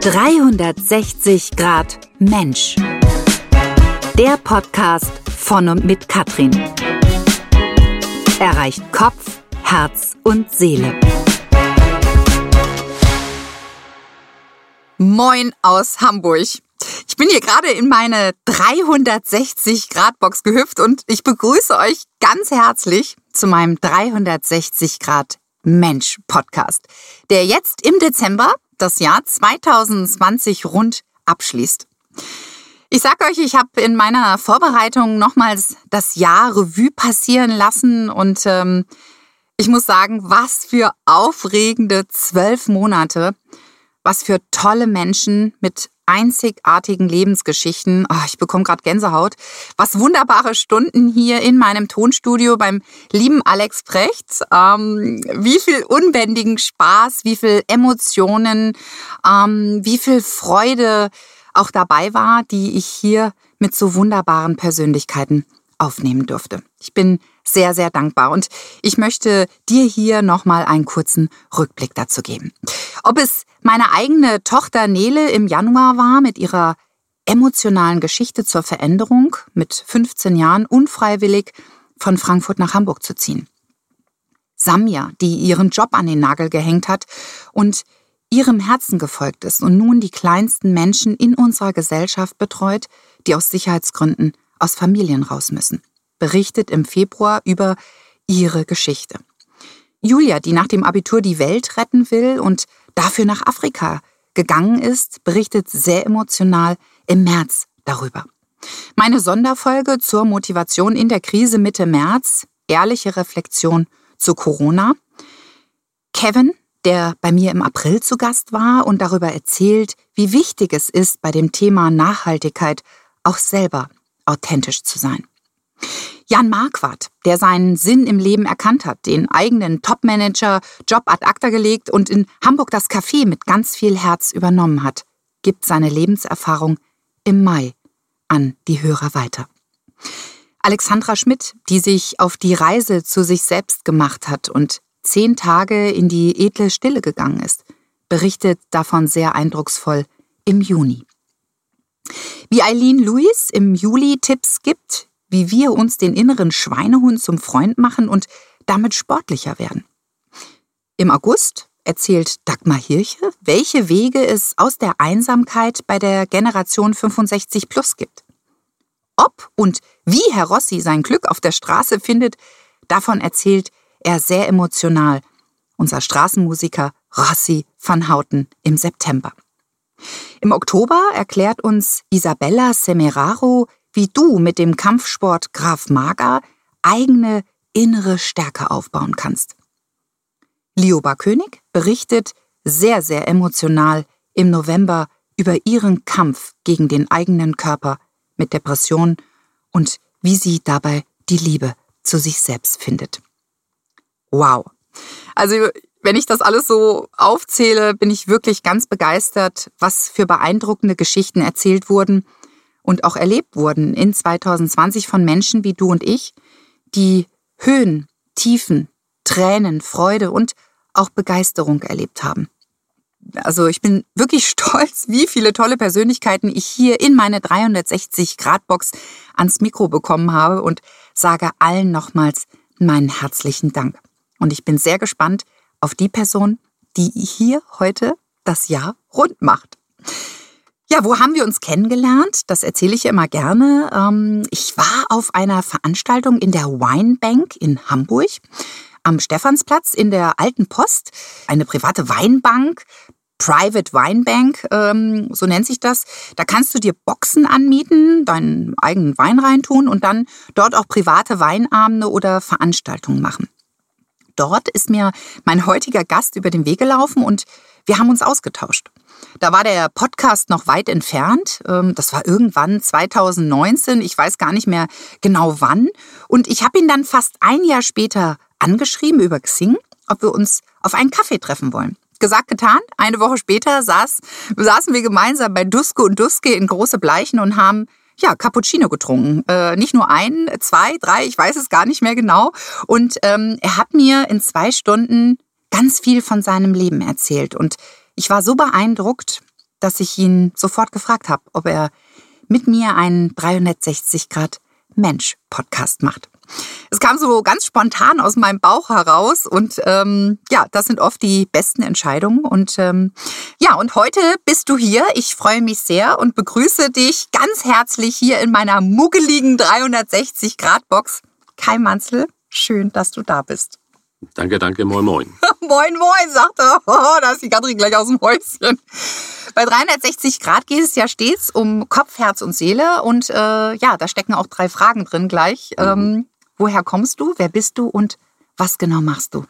360 Grad Mensch. Der Podcast von und mit Katrin. Erreicht Kopf, Herz und Seele. Moin aus Hamburg. Ich bin hier gerade in meine 360 Grad Box gehüpft und ich begrüße euch ganz herzlich zu meinem 360 Grad Mensch Podcast, der jetzt im Dezember das Jahr 2020 rund abschließt. Ich sag euch, ich habe in meiner Vorbereitung nochmals das Jahr Revue passieren lassen und ähm, ich muss sagen, was für aufregende zwölf Monate, was für tolle Menschen mit einzigartigen Lebensgeschichten. Oh, ich bekomme gerade Gänsehaut. Was wunderbare Stunden hier in meinem Tonstudio beim lieben Alex Precht. Ähm, wie viel unbändigen Spaß, wie viel Emotionen, ähm, wie viel Freude auch dabei war, die ich hier mit so wunderbaren Persönlichkeiten aufnehmen durfte. Ich bin sehr, sehr dankbar und ich möchte dir hier nochmal einen kurzen Rückblick dazu geben. Ob es meine eigene Tochter Nele im Januar war mit ihrer emotionalen Geschichte zur Veränderung, mit 15 Jahren unfreiwillig von Frankfurt nach Hamburg zu ziehen. Samja, die ihren Job an den Nagel gehängt hat und ihrem Herzen gefolgt ist und nun die kleinsten Menschen in unserer Gesellschaft betreut, die aus Sicherheitsgründen aus Familien raus müssen, berichtet im Februar über ihre Geschichte. Julia, die nach dem Abitur die Welt retten will und dafür nach Afrika gegangen ist, berichtet sehr emotional im März darüber. Meine Sonderfolge zur Motivation in der Krise Mitte März, ehrliche Reflexion zu Corona. Kevin, der bei mir im April zu Gast war und darüber erzählt, wie wichtig es ist, bei dem Thema Nachhaltigkeit auch selber authentisch zu sein. Jan Marquardt, der seinen Sinn im Leben erkannt hat, den eigenen Topmanager Job ad acta gelegt und in Hamburg das Café mit ganz viel Herz übernommen hat, gibt seine Lebenserfahrung im Mai an die Hörer weiter. Alexandra Schmidt, die sich auf die Reise zu sich selbst gemacht hat und zehn Tage in die edle Stille gegangen ist, berichtet davon sehr eindrucksvoll im Juni. Wie Eileen Lewis im Juli Tipps gibt, wie wir uns den inneren Schweinehund zum Freund machen und damit sportlicher werden. Im August erzählt Dagmar Hirche, welche Wege es aus der Einsamkeit bei der Generation 65 Plus gibt. Ob und wie Herr Rossi sein Glück auf der Straße findet, davon erzählt er sehr emotional, unser Straßenmusiker Rossi van Houten im September. Im Oktober erklärt uns Isabella Semeraro, wie du mit dem Kampfsport Graf Mager eigene innere Stärke aufbauen kannst. Lioba König berichtet sehr, sehr emotional im November über ihren Kampf gegen den eigenen Körper mit Depression und wie sie dabei die Liebe zu sich selbst findet. Wow. Also wenn ich das alles so aufzähle, bin ich wirklich ganz begeistert, was für beeindruckende Geschichten erzählt wurden und auch erlebt wurden in 2020 von Menschen wie du und ich, die Höhen, Tiefen, Tränen, Freude und auch Begeisterung erlebt haben. Also ich bin wirklich stolz, wie viele tolle Persönlichkeiten ich hier in meine 360 Grad Box ans Mikro bekommen habe und sage allen nochmals meinen herzlichen Dank. Und ich bin sehr gespannt, auf die Person, die hier heute das Jahr rund macht. Ja, wo haben wir uns kennengelernt? Das erzähle ich immer gerne. Ähm, ich war auf einer Veranstaltung in der Weinbank in Hamburg am Stephansplatz in der Alten Post, eine private Weinbank, Private Weinbank, ähm, so nennt sich das. Da kannst du dir Boxen anmieten, deinen eigenen Wein reintun und dann dort auch private Weinabende oder Veranstaltungen machen dort ist mir mein heutiger Gast über den Weg gelaufen und wir haben uns ausgetauscht. Da war der Podcast noch weit entfernt. Ähm, das war irgendwann 2019. Ich weiß gar nicht mehr genau wann. Und ich habe ihn dann fast ein Jahr später angeschrieben über Xing, ob wir uns auf einen Kaffee treffen wollen. Gesagt, getan. Eine Woche später saß, saßen wir gemeinsam bei Duske und Duske in Große Bleichen und haben ja, Cappuccino getrunken. Äh, nicht nur ein, zwei, drei, ich weiß es gar nicht mehr genau. Und ähm, er hat mir in zwei Stunden ganz viel von seinem Leben erzählt. Und ich war so beeindruckt, dass ich ihn sofort gefragt habe, ob er mit mir einen 360 Grad Mensch Podcast macht. Es kam so ganz spontan aus meinem Bauch heraus und ähm, ja, das sind oft die besten Entscheidungen. Und ähm, ja, und heute bist du hier. Ich freue mich sehr und begrüße dich ganz herzlich hier in meiner muggeligen 360 Grad Box. Kai Manzel, schön, dass du da bist. Danke, danke, moin, moin. moin, moin, sagt er. Oh, da ist die Katrin gleich aus dem Häuschen. Bei 360 Grad geht es ja stets um Kopf, Herz und Seele. Und äh, ja, da stecken auch drei Fragen drin gleich. Mhm. Ähm, woher kommst du? Wer bist du? Und was genau machst du?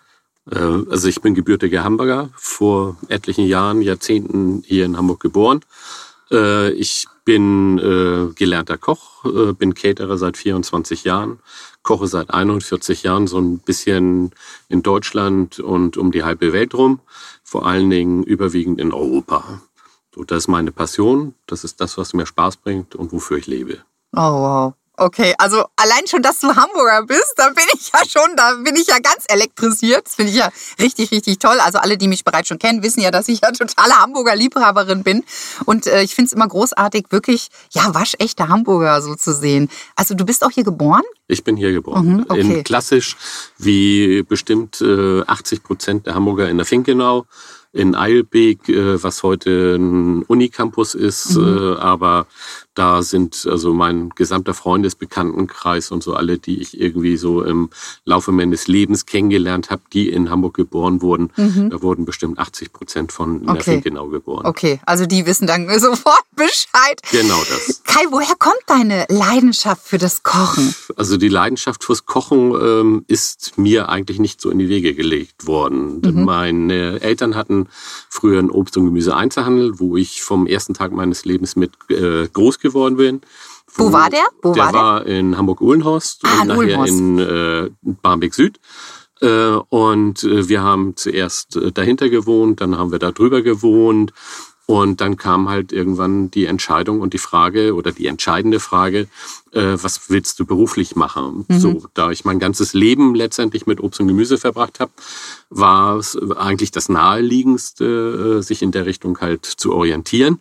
Äh, also ich bin gebürtiger Hamburger, vor etlichen Jahren, Jahrzehnten hier in Hamburg geboren. Äh, ich bin äh, gelernter Koch, bin Caterer seit 24 Jahren, koche seit 41 Jahren so ein bisschen in Deutschland und um die halbe Welt rum, vor allen Dingen überwiegend in Europa. So, das ist meine Passion, das ist das, was mir Spaß bringt und wofür ich lebe. Oh, wow. Okay, also allein schon, dass du Hamburger bist, da bin ich ja schon, da bin ich ja ganz elektrisiert. Das finde ich ja richtig, richtig toll. Also alle, die mich bereits schon kennen, wissen ja, dass ich ja totale Hamburger Liebhaberin bin. Und äh, ich finde es immer großartig, wirklich, ja, waschechte Hamburger so zu sehen. Also du bist auch hier geboren? Ich bin hier geboren. Mhm, okay. In klassisch wie bestimmt äh, 80 Prozent der Hamburger in der Finkenau in Eilbeek, äh, was heute ein Unicampus ist, mhm. Äh, aber da sind also mein gesamter Freundesbekanntenkreis und so alle, die ich irgendwie so im Laufe meines Lebens kennengelernt habe, die in Hamburg geboren wurden. Mhm. Da wurden bestimmt 80 Prozent von in okay. Finkenau geboren. Okay, also die wissen dann sofort Bescheid. Genau das. Kai, woher kommt deine Leidenschaft für das Kochen? Also die Leidenschaft fürs Kochen ähm, ist mir eigentlich nicht so in die Wege gelegt worden. Mhm. Meine Eltern hatten früher einen Obst- und Gemüse-Einzelhandel, wo ich vom ersten Tag meines Lebens mit äh, groß geworden bin. Wo, war der? Wo der war, der war in Hamburg-Uhlenhorst ah, und nachher Uhlenhorst. in äh, Barmbek Süd. Äh, und äh, wir haben zuerst äh, dahinter gewohnt, dann haben wir da drüber gewohnt. Und dann kam halt irgendwann die Entscheidung und die Frage oder die entscheidende Frage, äh, was willst du beruflich machen? Mhm. So, da ich mein ganzes Leben letztendlich mit Obst und Gemüse verbracht habe, war es eigentlich das naheliegendste, äh, sich in der Richtung halt zu orientieren.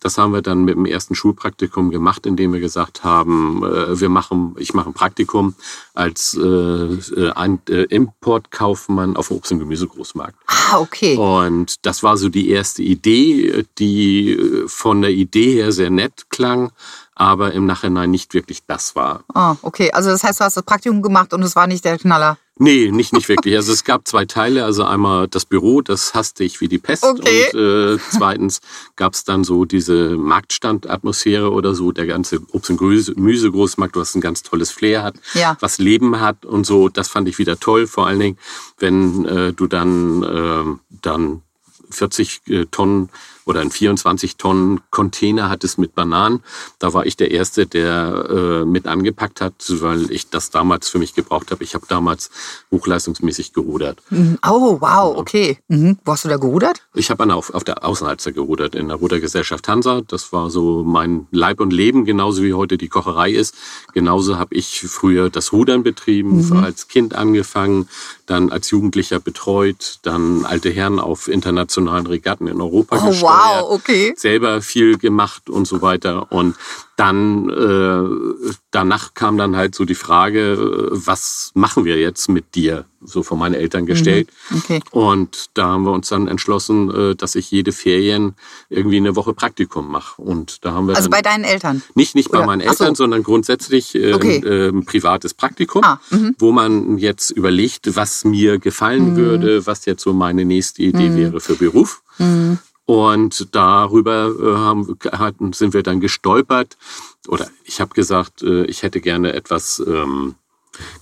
Das haben wir dann mit dem ersten Schulpraktikum gemacht, indem wir gesagt haben, äh, wir machen, ich mache ein Praktikum als äh, äh Importkaufmann auf Obst- und Gemüsegroßmarkt. Ah, okay. Und das war so die erste Idee, die von der Idee her sehr nett klang, aber im Nachhinein nicht wirklich das war. Ah, okay. Also das heißt, du hast das Praktikum gemacht und es war nicht der Knaller. Nee, nicht, nicht wirklich. Also es gab zwei Teile. Also einmal das Büro, das hasste ich wie die Pest. Okay. Und äh, zweitens gab es dann so diese Marktstandatmosphäre oder so, der ganze Obst- und Gemüse-Großmarkt, was ein ganz tolles Flair hat, ja. was Leben hat und so. Das fand ich wieder toll. Vor allen Dingen, wenn äh, du dann, äh, dann 40 äh, Tonnen oder ein 24 Tonnen Container hat es mit Bananen. Da war ich der Erste, der äh, mit angepackt hat, weil ich das damals für mich gebraucht habe. Ich habe damals hochleistungsmäßig gerudert. Mhm. Oh, wow, okay. Mhm. Wo hast du da gerudert? Ich habe auf, auf der Außenalster gerudert, in der Rudergesellschaft Hansa. Das war so mein Leib und Leben, genauso wie heute die Kocherei ist. Genauso habe ich früher das Rudern betrieben, mhm. als Kind angefangen, dann als Jugendlicher betreut, dann alte Herren auf internationalen Regatten in Europa oh, gesteuert. Wow, okay. Selber viel gemacht und so weiter. Und dann äh, danach kam dann halt so die Frage, äh, was machen wir jetzt mit dir? So von meinen Eltern mhm. gestellt. Mhm. Okay. Und da haben wir uns dann entschlossen, äh, dass ich jede Ferien irgendwie eine Woche Praktikum mache. Und da haben wir also bei deinen Eltern? Nicht nicht Oder? bei meinen Eltern, so. sondern grundsätzlich äh, okay. äh, ein privates Praktikum, ah, mhm. wo man jetzt überlegt, was mir gefallen mhm. würde, was jetzt so meine nächste Idee mhm. wäre für Beruf. Mhm. Und darüber äh, haben, hatten, sind wir dann gestolpert. Oder ich habe gesagt, äh, ich hätte gerne etwas ähm,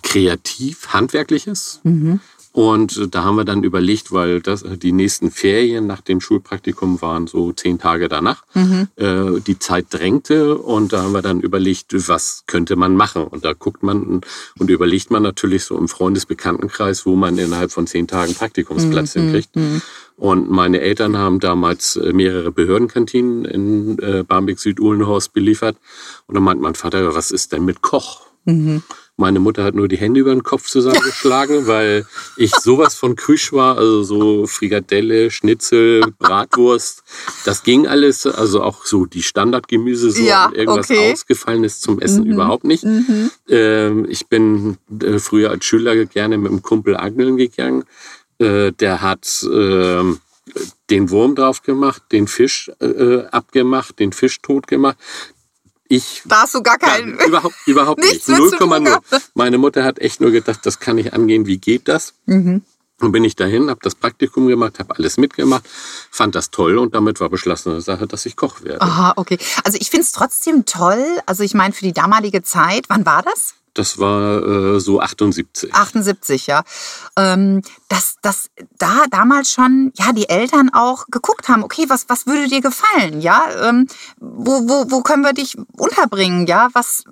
kreativ, handwerkliches. Mhm. Und da haben wir dann überlegt, weil das, die nächsten Ferien nach dem Schulpraktikum waren so zehn Tage danach. Mhm. Äh, die Zeit drängte und da haben wir dann überlegt, was könnte man machen. Und da guckt man und überlegt man natürlich so im Freundesbekanntenkreis, wo man innerhalb von zehn Tagen Praktikumsplatz mhm. hinkriegt. Mhm. Und meine Eltern haben damals äh, mehrere Behördenkantinen in äh, Barmbek Süd-Uhlenhorst beliefert. Und dann meint mein Vater, was ist denn mit Koch? Mhm. Meine Mutter hat nur die Hände über den Kopf zusammengeschlagen, weil ich sowas von Krüsch war, also so Frikadelle, Schnitzel, Bratwurst. Das ging alles, also auch so die Standardgemüse, so ja, irgendwas okay. ausgefallen ist zum Essen mhm. überhaupt nicht. Mhm. Ähm, ich bin äh, früher als Schüler gerne mit einem Kumpel angeln gegangen. Äh, der hat äh, den Wurm drauf gemacht, den Fisch äh, abgemacht, den Fisch tot gemacht. Ich, da hast du gar keinen. Überhaupt, überhaupt nicht. 0,0. Meine Mutter hat echt nur gedacht, das kann nicht angehen, wie geht das? Mhm. Und bin ich dahin, habe das Praktikum gemacht, habe alles mitgemacht, fand das toll und damit war beschlossene Sache, dass ich Koch werde. Aha, okay. Also ich finde es trotzdem toll. Also ich meine, für die damalige Zeit, wann war das? Das war äh, so 78. 78, ja. Ähm, dass, dass da damals schon ja die Eltern auch geguckt haben, okay, was, was würde dir gefallen, ja? Ähm, wo, wo, wo können wir dich unterbringen, ja? Was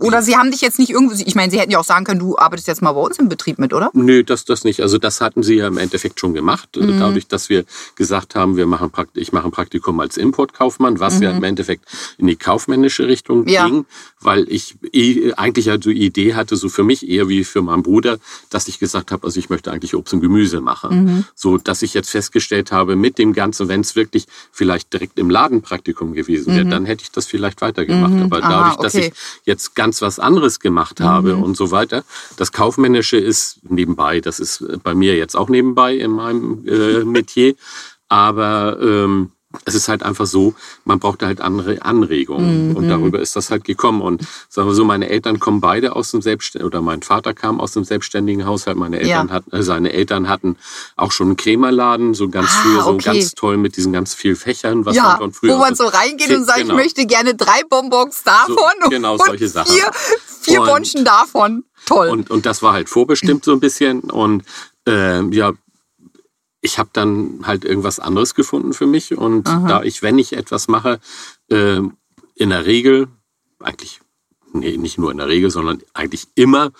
oder sie haben dich jetzt nicht irgendwie, ich meine, sie hätten ja auch sagen können, du arbeitest jetzt mal bei uns im Betrieb mit, oder? Nö, das, das nicht. Also das hatten sie ja im Endeffekt schon gemacht, mhm. dadurch, dass wir gesagt haben, wir machen ich mache ein Praktikum als Importkaufmann, was mhm. ja im Endeffekt in die kaufmännische Richtung ja. ging, weil ich eh, eigentlich ja die Idee hatte, so für mich eher wie für meinen Bruder, dass ich gesagt habe, also ich möchte eigentlich Obst und Gemüse machen. Mhm. So, dass ich jetzt festgestellt habe, mit dem Ganzen, wenn es wirklich vielleicht direkt im Ladenpraktikum gewesen wäre, mhm. dann hätte ich das vielleicht weitergemacht. Mhm. Aber dadurch, Aha, okay. dass ich jetzt ganz was anderes gemacht habe mhm. und so weiter, das Kaufmännische ist nebenbei, das ist bei mir jetzt auch nebenbei in meinem äh, Metier, aber ähm, es ist halt einfach so, man braucht halt andere Anregungen. Mhm. Und darüber ist das halt gekommen. Und sagen wir so, meine Eltern kommen beide aus dem Selbstständigen, oder mein Vater kam aus dem selbstständigen Haushalt. Meine Eltern ja. hatten, äh, seine Eltern hatten auch schon einen Krämerladen, so ganz ah, früher, so okay. ganz toll mit diesen ganz vielen Fächern, was ja, man von früher. Wo man so reingeht und sagt, genau. ich möchte gerne drei Bonbons davon. So, genau, und solche Sachen. Vier, vier Bonschen davon. Toll. Und, und das war halt vorbestimmt so ein bisschen. Und äh, ja, ich habe dann halt irgendwas anderes gefunden für mich. Und Aha. da ich, wenn ich etwas mache, äh, in der Regel, eigentlich, nee, nicht nur in der Regel, sondern eigentlich immer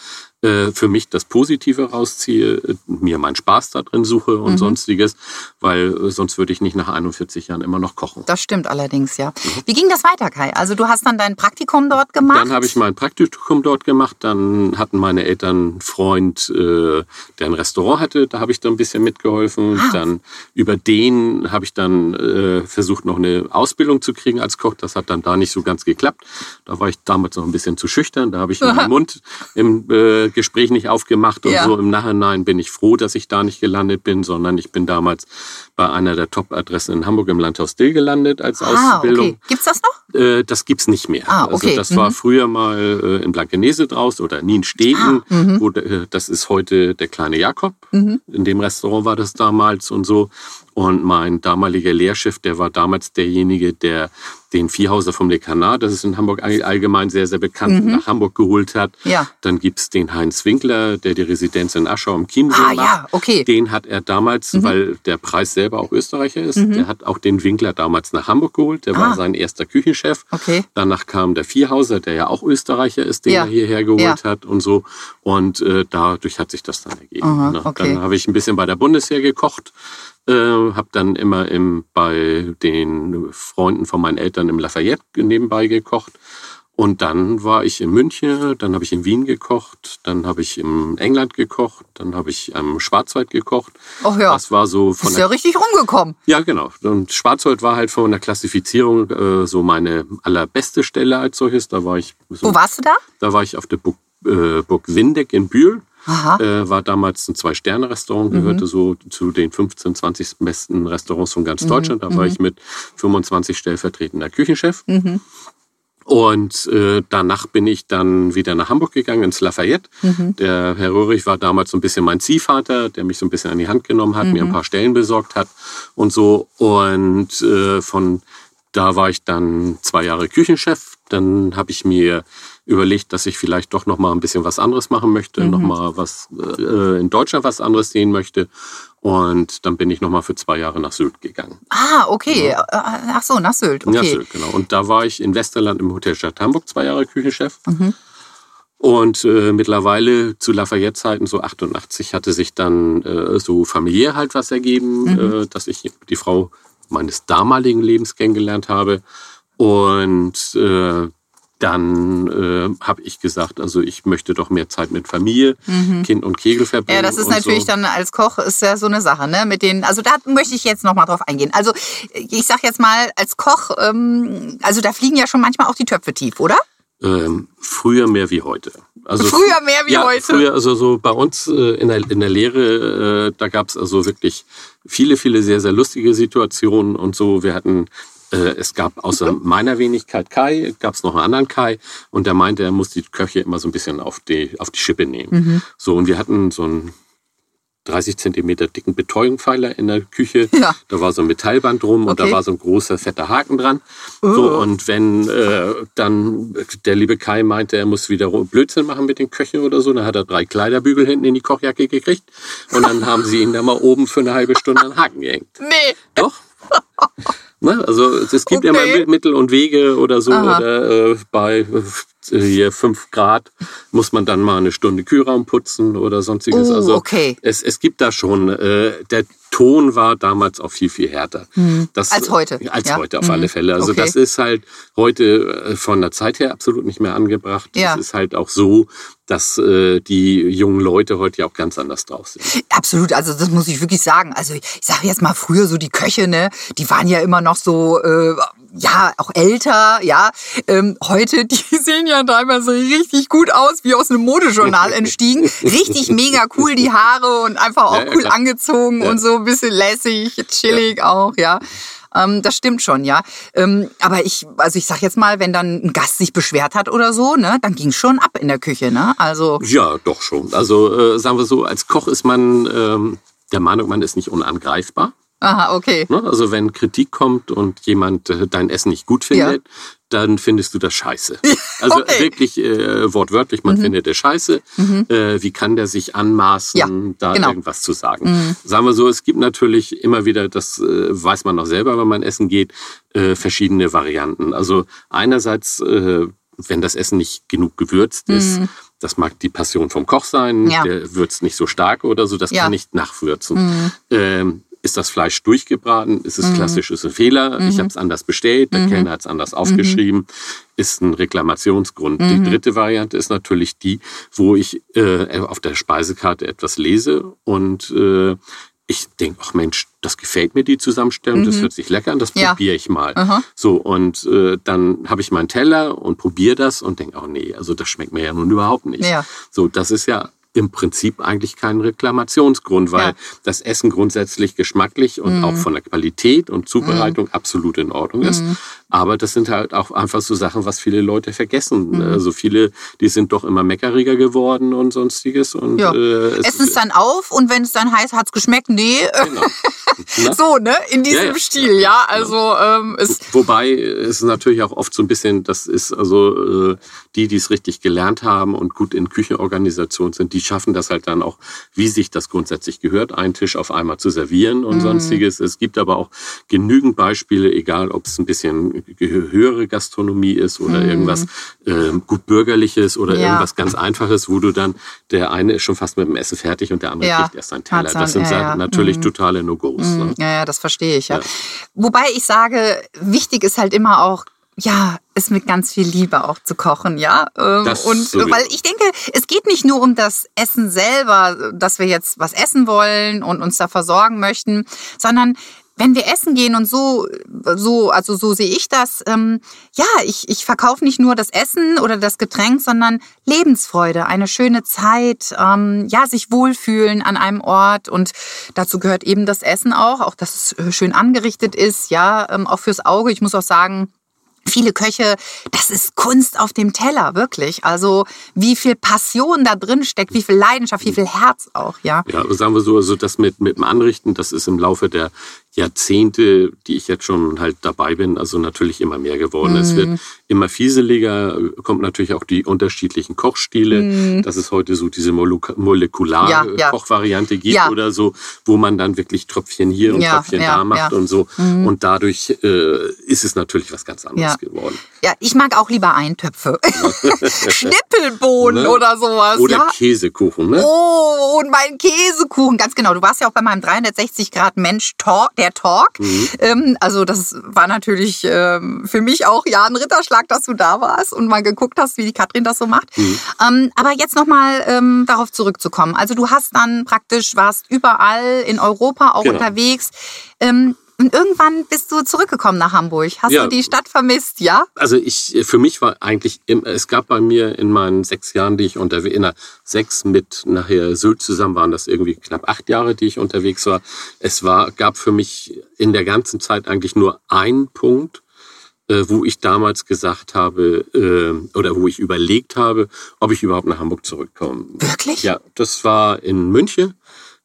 für mich das Positive rausziehe, mir meinen Spaß da drin suche und mhm. sonstiges, weil äh, sonst würde ich nicht nach 41 Jahren immer noch kochen. Das stimmt allerdings, ja. Mhm. Wie ging das weiter, Kai? Also du hast dann dein Praktikum dort gemacht? Dann habe ich mein Praktikum dort gemacht. Dann hatten meine Eltern einen Freund, äh, der ein Restaurant hatte. Da habe ich dann ein bisschen mitgeholfen. Ah. Dann über den habe ich dann äh, versucht, noch eine Ausbildung zu kriegen als Koch. Das hat dann da nicht so ganz geklappt. Da war ich damals noch ein bisschen zu schüchtern. Da habe ich meinen Mund im äh, Gespräch nicht aufgemacht und ja. so. Im Nachhinein bin ich froh, dass ich da nicht gelandet bin, sondern ich bin damals bei einer der Top-Adressen in Hamburg im Landhaus Dill gelandet als ah, Ausbildung. Okay. Gibt's das noch? Äh, das gibt's nicht mehr. Ah, also okay. Also das mhm. war früher mal äh, in Blankenese draus oder Niensteden. Ah, mhm. wo, äh, das ist heute der kleine Jakob. Mhm. In dem Restaurant war das damals und so. Und mein damaliger Lehrchef, der war damals derjenige, der den Viehhauser vom Dekanat, das ist in Hamburg allgemein sehr, sehr bekannt, mhm. nach Hamburg geholt hat. Ja. Dann gibt's den Heinz Winkler, der die Residenz in Aschau am Chiemsee ah, macht. Ja, okay. Den hat er damals, mhm. weil der Preis selber auch Österreicher ist, mhm. der hat auch den Winkler damals nach Hamburg geholt. Der ah. war sein erster Küchenchef. Okay. Danach kam der Viehhauser, der ja auch Österreicher ist, den ja. er hierher geholt ja. hat und so. Und äh, dadurch hat sich das dann ergeben. Aha, ne? okay. Dann habe ich ein bisschen bei der Bundeswehr gekocht. Äh, habe dann immer im, bei den Freunden von meinen Eltern im Lafayette nebenbei gekocht. Und dann war ich in München, dann habe ich in Wien gekocht, dann habe ich in England gekocht, dann habe ich am Schwarzwald gekocht. Ach ja. Das war so von Ist ja richtig rumgekommen. Ja, genau. Und Schwarzwald war halt von der Klassifizierung äh, so meine allerbeste Stelle als solches. Da war ich. So, Wo warst du da? Da war ich auf der Burg, äh, Burg Windeck in Bühl. Äh, war damals ein Zwei-Sterne-Restaurant, gehörte mhm. so zu den 15, 20 besten Restaurants von ganz mhm. Deutschland. Da war mhm. ich mit 25 stellvertretender Küchenchef. Mhm. Und äh, danach bin ich dann wieder nach Hamburg gegangen, ins Lafayette. Mhm. Der Herr Röhrig war damals so ein bisschen mein Ziehvater, der mich so ein bisschen an die Hand genommen hat, mhm. mir ein paar Stellen besorgt hat und so. Und äh, von da war ich dann zwei Jahre Küchenchef. Dann habe ich mir überlegt, dass ich vielleicht doch noch mal ein bisschen was anderes machen möchte, mhm. noch mal was äh, in Deutschland was anderes sehen möchte. Und dann bin ich noch mal für zwei Jahre nach Sylt gegangen. Ah, okay. Ja. Äh, ach so, nach Sylt. Okay. Ja, Sylt, genau. Und da war ich in Westerland im Hotel Stadt Hamburg zwei Jahre Küchenchef. Mhm. Und äh, mittlerweile zu Lafayette-Zeiten, so 88, hatte sich dann äh, so familiär halt was ergeben, mhm. äh, dass ich die Frau meines damaligen Lebens kennengelernt habe. Und äh, dann äh, habe ich gesagt, also ich möchte doch mehr Zeit mit Familie, mhm. Kind und Kegel verbringen. Ja, das ist natürlich so. dann als Koch ist ja so eine Sache, ne? Mit den, also da möchte ich jetzt noch mal drauf eingehen. Also ich sag jetzt mal als Koch, ähm, also da fliegen ja schon manchmal auch die Töpfe tief, oder? Ähm, früher mehr wie heute. Also früher mehr wie ja, heute. Früher, also so bei uns äh, in, der, in der Lehre, äh, da gab es also wirklich viele, viele sehr, sehr lustige Situationen und so. Wir hatten es gab außer meiner Wenigkeit Kai, gab es noch einen anderen Kai und der meinte, er muss die Köche immer so ein bisschen auf die, auf die Schippe nehmen. Mhm. So, und wir hatten so einen 30 Zentimeter dicken Betäubungspfeiler in der Küche. Ja. Da war so ein Metallband drum okay. und da war so ein großer, fetter Haken dran. Oh. So, und wenn äh, dann der liebe Kai meinte, er muss wieder Blödsinn machen mit den Köchen oder so, dann hat er drei Kleiderbügel hinten in die Kochjacke gekriegt und dann haben sie ihn da mal oben für eine halbe Stunde an Haken gehängt. Nee. Doch. Ne? Also es gibt okay. immer Mittel und Wege oder so. Aha. Oder äh, bei äh, hier fünf Grad muss man dann mal eine Stunde Kühlraum putzen oder sonstiges. Oh, also okay. es, es gibt da schon, äh, der Ton war damals auch viel, viel härter. Mhm. Das, als heute. Als ja? heute auf mhm. alle Fälle. Also okay. das ist halt heute äh, von der Zeit her absolut nicht mehr angebracht. Ja. Es ist halt auch so, dass äh, die jungen Leute heute ja auch ganz anders drauf sind. Absolut, also das muss ich wirklich sagen. Also ich sage jetzt mal früher so die Köche, ne, die waren ja immer noch so äh, ja, auch älter, ja. Ähm, heute, die sehen ja teilweise richtig gut aus, wie aus einem Modejournal entstiegen. richtig mega cool, die Haare und einfach auch ja, cool angezogen ja. und so ein bisschen lässig, chillig auch, ja. Ähm, das stimmt schon, ja. Ähm, aber ich, also ich sag jetzt mal, wenn dann ein Gast sich beschwert hat oder so, ne, dann ging schon ab in der Küche, ne? Also. Ja, doch schon. Also äh, sagen wir so, als Koch ist man ähm, der Meinung, man ist nicht unangreifbar. Aha, okay. Ne? Also wenn Kritik kommt und jemand äh, dein Essen nicht gut findet, ja. dann findest du das scheiße. Also okay. wirklich äh, wortwörtlich, man mhm. findet es scheiße. Mhm. Äh, wie kann der sich anmaßen, ja, da genau. irgendwas zu sagen? Mhm. Sagen wir so, es gibt natürlich immer wieder, das äh, weiß man noch selber, wenn man essen geht, äh, verschiedene Varianten. Also einerseits, äh, wenn das Essen nicht genug gewürzt ist, mhm. das mag die Passion vom Koch sein, ja. der würzt nicht so stark oder so, das kann ich nachwürzen. Mhm. Ähm, ist das Fleisch durchgebraten? Ist es mhm. klassisch, ist ein Fehler? Mhm. Ich habe es anders bestellt, der mhm. Kellner hat es anders aufgeschrieben. Mhm. Ist ein Reklamationsgrund. Die mhm. dritte Variante ist natürlich die, wo ich äh, auf der Speisekarte etwas lese und äh, ich denke, ach Mensch, das gefällt mir die Zusammenstellung, das mhm. hört sich lecker an, das ja. probiere ich mal. Aha. So, und äh, dann habe ich meinen Teller und probiere das und denke, oh nee, also das schmeckt mir ja nun überhaupt nicht. Ja. So, das ist ja im Prinzip eigentlich kein Reklamationsgrund, weil ja. das Essen grundsätzlich geschmacklich und mhm. auch von der Qualität und Zubereitung mhm. absolut in Ordnung ist. Aber das sind halt auch einfach so Sachen, was viele Leute vergessen. Mhm. Also viele, die sind doch immer meckeriger geworden und sonstiges. Und, ja. äh, es Essen es dann auf und wenn es dann heißt, hat es geschmeckt? Nee. Genau. so, ne? In diesem ja, ja. Stil, ja. Also ähm, es Wobei es natürlich auch oft so ein bisschen, das ist also äh, die, die es richtig gelernt haben und gut in Küchenorganisation sind, die schaffen das halt dann auch, wie sich das grundsätzlich gehört, einen Tisch auf einmal zu servieren und mhm. sonstiges. Es gibt aber auch genügend Beispiele, egal ob es ein bisschen höhere Gastronomie ist oder mhm. irgendwas äh, gut bürgerliches oder ja. irgendwas ganz einfaches, wo du dann, der eine ist schon fast mit dem Essen fertig und der andere ja. kriegt erst einen Teller. Das sind ja, natürlich mhm. totale No-Gos. Mhm. Ne? Ja, ja, das verstehe ich. Ja. Wobei ich sage, wichtig ist halt immer auch ja, ist mit ganz viel Liebe auch zu kochen, ja. Ähm, das und sowieso. weil ich denke, es geht nicht nur um das Essen selber, dass wir jetzt was essen wollen und uns da versorgen möchten, sondern wenn wir essen gehen und so, so, also so sehe ich das, ähm, ja, ich, ich verkaufe nicht nur das Essen oder das Getränk, sondern Lebensfreude, eine schöne Zeit, ähm, ja, sich wohlfühlen an einem Ort und dazu gehört eben das Essen auch, auch dass es schön angerichtet ist, ja, ähm, auch fürs Auge. Ich muss auch sagen, viele Köche, das ist Kunst auf dem Teller, wirklich. Also wie viel Passion da drin steckt, wie viel Leidenschaft, wie viel Herz auch, ja. Ja, sagen wir so, also das mit, mit dem Anrichten, das ist im Laufe der Jahrzehnte, die ich jetzt schon halt dabei bin, also natürlich immer mehr geworden. Mm. Es wird mhm. immer fieseliger, kommt natürlich auch die unterschiedlichen Kochstile, mm. dass es heute so diese molekulare ja, ja. Kochvariante gibt ja. oder so, wo man dann wirklich Tröpfchen hier und Tröpfchen da macht und so. Mm. Und dadurch äh, ist es natürlich was ganz anderes geworden. Ja, ich mag auch lieber Eintöpfe. Schnippelbohnen ne? oder sowas. Oder ja? Käsekuchen, ne? Oh, und mein Käsekuchen, ganz genau. Du warst ja auch bei meinem 360 Grad Mensch Talk, der Talk. Mhm. Ähm, also das war natürlich ähm, für mich auch ja ein Ritterschlag, dass du da warst und mal geguckt hast, wie die Katrin das so macht. Mhm. Ähm, aber jetzt nochmal ähm, darauf zurückzukommen. Also du hast dann praktisch, warst überall in Europa auch genau. unterwegs. Ähm, und irgendwann bist du zurückgekommen nach Hamburg. Hast ja. du die Stadt vermisst, ja? Also ich, für mich war eigentlich, es gab bei mir in meinen sechs Jahren, die ich unterwegs, in der sechs mit nachher Sylt zusammen waren das irgendwie knapp acht Jahre, die ich unterwegs war. Es war, gab für mich in der ganzen Zeit eigentlich nur einen Punkt, äh, wo ich damals gesagt habe äh, oder wo ich überlegt habe, ob ich überhaupt nach Hamburg zurückkomme. Wirklich? Ja, das war in München.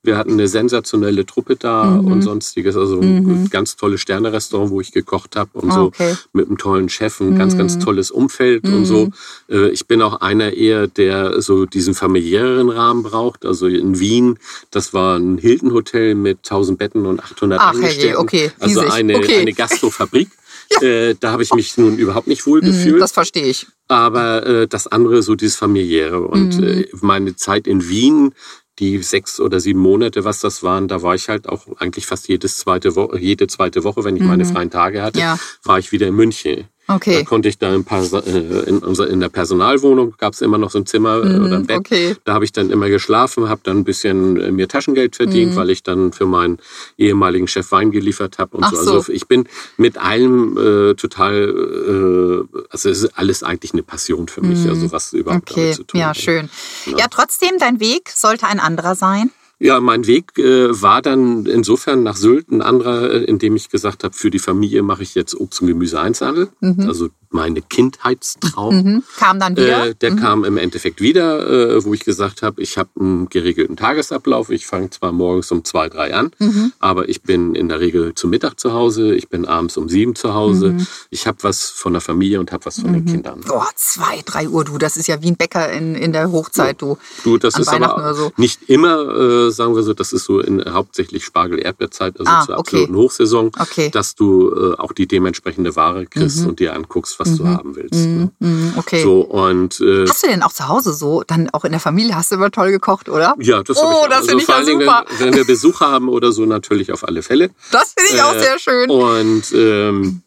Wir hatten eine sensationelle Truppe da mhm. und sonstiges. Also ein mhm. ganz tolles Sterne-Restaurant, wo ich gekocht habe und so. Okay. Mit einem tollen Chef, ein mhm. ganz, ganz mhm. tolles Umfeld und so. Mhm. Äh, ich bin auch einer eher, der so diesen familiäreren Rahmen braucht. Also in Wien, das war ein Hilton-Hotel mit 1000 Betten und 800 Ach, Angestellten. okay. Also eine, okay. eine Gastrofabrik. Ja. Äh, da habe ich mich nun überhaupt nicht wohl gefühlt. Das verstehe ich. Aber äh, das andere, so dieses familiäre. Und mhm. äh, meine Zeit in Wien die sechs oder sieben Monate, was das waren, da war ich halt auch eigentlich fast jedes zweite Woche, jede zweite Woche, wenn ich mhm. meine freien Tage hatte, ja. war ich wieder in München. Okay. Da konnte ich da ein paar, äh, in, unser, in der Personalwohnung gab es immer noch so ein Zimmer mm, oder ein Bett. Okay. Da habe ich dann immer geschlafen, habe dann ein bisschen äh, mir Taschengeld verdient, mm. weil ich dann für meinen ehemaligen Chef Wein geliefert habe und Ach so. Also ich bin mit allem äh, total, äh, also es ist alles eigentlich eine Passion für mich, mm. also was überhaupt okay. damit zu tun Ja, schön. Ja. ja, trotzdem, dein Weg sollte ein anderer sein. Ja, mein Weg äh, war dann insofern nach Sylt ein anderer, äh, indem ich gesagt habe, für die Familie mache ich jetzt Obst- und Gemüse-Einzelhandel. Mhm. Also meine Kindheitstraum. Mhm. Kam dann wieder? Äh, der mhm. kam im Endeffekt wieder, äh, wo ich gesagt habe, ich habe einen geregelten Tagesablauf. Ich fange zwar morgens um zwei, drei an, mhm. aber ich bin in der Regel zum Mittag zu Hause. Ich bin abends um sieben zu Hause. Mhm. Ich habe was von der Familie und habe was von den mhm. Kindern. Oh, zwei, drei Uhr, du. Das ist ja wie ein Bäcker in, in der Hochzeit, du. Du, das ist aber so. nicht immer, sagen wir so, das ist so in hauptsächlich Spargel-Erdbeerzeit, also ah, zur absoluten okay. Hochsaison, okay. dass du äh, auch die dementsprechende Ware kriegst mhm. und dir anguckst, was mhm. du haben willst. Mhm. Ne? Mhm. Okay. So, und, äh, hast du denn auch zu Hause so, dann auch in der Familie, hast du immer toll gekocht, oder? Ja, das oh, ich das also, finde ich ja super. Wenn, wenn, wir Besuch haben oder so, natürlich auf alle Fälle. Das finde ich äh, auch sehr schön. Und ähm,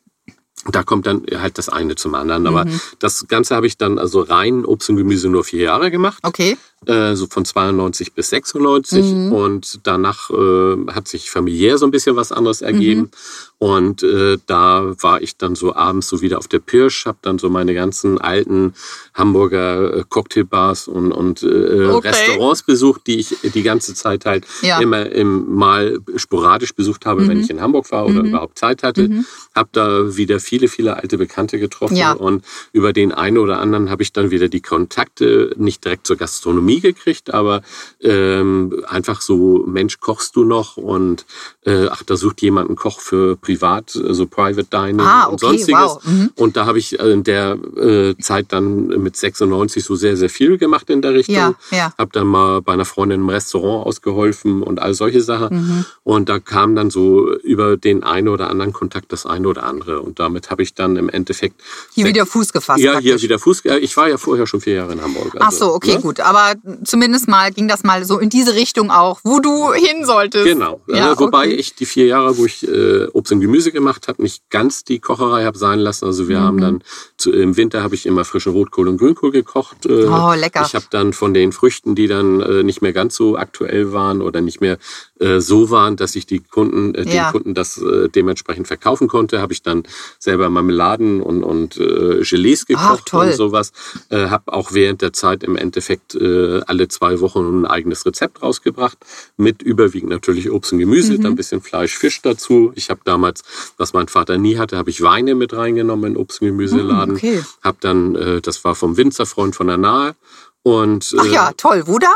da kommt dann halt das eine zum anderen. Aber mhm. das Ganze habe ich dann also rein Obst und Gemüse nur vier Jahre gemacht. Okay. Äh, so von 92 bis 96. Mhm. Und danach äh, hat sich familiär so ein bisschen was anderes ergeben. Mhm. Und äh, da war ich dann so abends so wieder auf der Pirsch, habe dann so meine ganzen alten Hamburger äh, Cocktailbars und, und äh, okay. Restaurants besucht, die ich die ganze Zeit halt ja. immer im, mal sporadisch besucht habe, mhm. wenn ich in Hamburg war oder mhm. überhaupt Zeit hatte. Mhm. Habe da wieder viele, viele alte Bekannte getroffen ja. und über den einen oder anderen habe ich dann wieder die Kontakte, nicht direkt zur Gastronomie gekriegt, aber ähm, einfach so, Mensch, kochst du noch? Und äh, ach, da sucht jemand einen Koch für privat, also Private Dining ah, okay, und sonstiges. Wow. Mhm. Und da habe ich in der äh, Zeit dann mit 96 so sehr, sehr viel gemacht in der Richtung. Ja, ja. Habe dann mal bei einer Freundin im Restaurant ausgeholfen und all solche Sachen. Mhm. Und da kam dann so über den einen oder anderen Kontakt das eine oder andere. Und damit habe ich dann im Endeffekt... Hier wieder Fuß gefasst. Ja, praktisch. hier wieder Fuß. Ich war ja vorher schon vier Jahre in Hamburg. Also, Ach so, okay, ne? gut. Aber zumindest mal ging das mal so in diese Richtung auch, wo du hin solltest. Genau. Ja, äh, wobei okay. ich die vier Jahre, wo ich äh, Obst und Gemüse gemacht habe, nicht ganz die Kocherei habe sein lassen. Also wir mhm. haben dann zu, im Winter habe ich immer frische Rotkohl und Grünkohl gekocht. Äh, oh, lecker. Ich habe dann von den Früchten, die dann äh, nicht mehr ganz so aktuell waren oder nicht mehr äh, so waren, dass ich die Kunden, äh, ja. den Kunden das äh, dementsprechend verkaufen konnte, habe ich dann selber Marmeladen und, und Gelees gekocht Ach, und sowas. Habe auch während der Zeit im Endeffekt äh, alle zwei Wochen ein eigenes Rezept rausgebracht, mit überwiegend natürlich Obst und Gemüse, mhm. dann ein bisschen Fleisch, Fisch dazu. Ich habe damals, was mein Vater nie hatte, habe ich Weine mit reingenommen in Obst- und Gemüseladen. Mhm, okay. Habe dann, äh, das war vom Winzerfreund von der Nahe. Und, Ach ja, äh, toll. Wo da?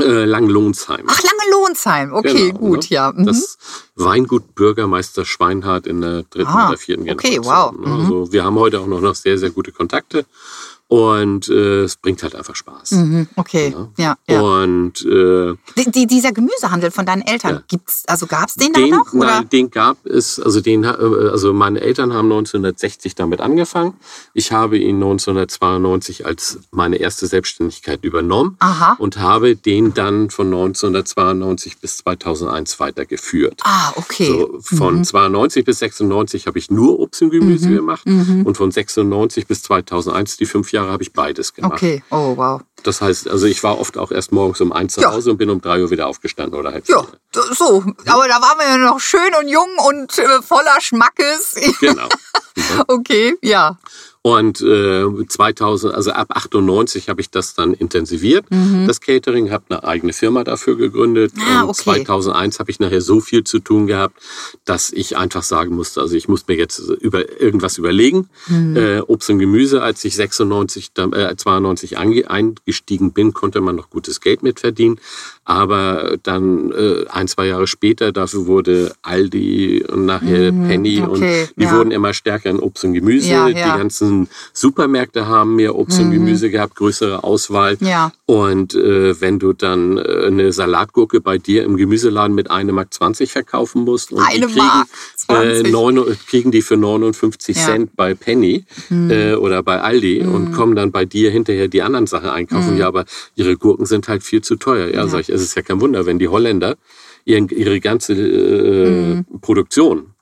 Äh, Langelohnsheim. Ach, Langelohnsheim. Okay, genau, gut, ne? ja. Mhm. Das Weingut Bürgermeister Schweinhardt in der dritten ah, oder vierten Generation. Okay, wow. Ne? Mhm. Also wir haben heute auch noch sehr, sehr gute Kontakte. Und äh, es bringt halt einfach Spaß. Mhm, okay, ja. ja, ja. Und äh, die, die, dieser Gemüsehandel von deinen Eltern, ja. gibt's, also gab es den, den, da noch? Oder? Nein, den gab es, also den, äh, also meine Eltern haben 1960 damit angefangen. Ich habe ihn 1992 als meine erste Selbstständigkeit übernommen Aha. und habe den dann von 1992 bis 2001 weitergeführt. Ah, okay. So, von mhm. 92 bis 96 habe ich nur Obst und Gemüse mhm. gemacht mhm. und von 96 bis 2001 die fünf Jahre Jahre habe ich beides gemacht. Okay, oh wow. Das heißt, also ich war oft auch erst morgens um eins zu ja. Hause und bin um drei Uhr wieder aufgestanden oder halt. Ja, so. Aber da waren wir ja noch schön und jung und äh, voller Schmackes. Genau. okay, ja. Und äh, 2000, also ab 98 habe ich das dann intensiviert, mhm. das Catering, habe eine eigene Firma dafür gegründet. Ah, okay. Und 2001 habe ich nachher so viel zu tun gehabt, dass ich einfach sagen musste, also ich muss mir jetzt über irgendwas überlegen. Mhm. Äh, Obst und Gemüse, als ich 96, äh, 92 eingestiegen bin, konnte man noch gutes Geld mitverdienen. Aber dann äh, ein, zwei Jahre später, dafür wurde Aldi und nachher mhm, Penny okay, und die ja. wurden immer stärker in Obst und Gemüse. Ja, ja. Die ganzen Supermärkte haben mehr Obst mhm. und Gemüse gehabt, größere Auswahl. Ja. Und äh, wenn du dann äh, eine Salatgurke bei dir im Gemüseladen mit 1,20 Mark 20 verkaufen musst und eine die kriegen, äh, 9, kriegen die für 59 Cent bei Penny mhm. äh, oder bei Aldi und mhm. kommen dann bei dir hinterher die anderen Sachen einkaufen. Mhm. Ja, aber ihre Gurken sind halt viel zu teuer. Ja, sag ich, es ist ja kein Wunder, wenn die Holländer ihre ganze äh, mhm. Produktion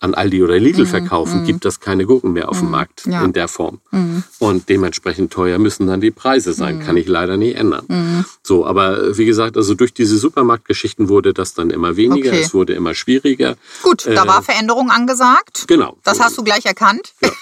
an Aldi oder Lidl mhm. verkaufen, mhm. gibt das keine Gurken mehr auf dem mhm. Markt ja. in der Form. Mhm. Und dementsprechend teuer müssen dann die Preise sein. Kann ich leider nicht ändern. So, aber wie gesagt, also durch diese Supermarktgeschichten wurde das dann immer weniger, okay. es wurde immer schwieriger. Gut, da äh, war Veränderung angesagt. Genau. Das hast du gleich erkannt. Ja.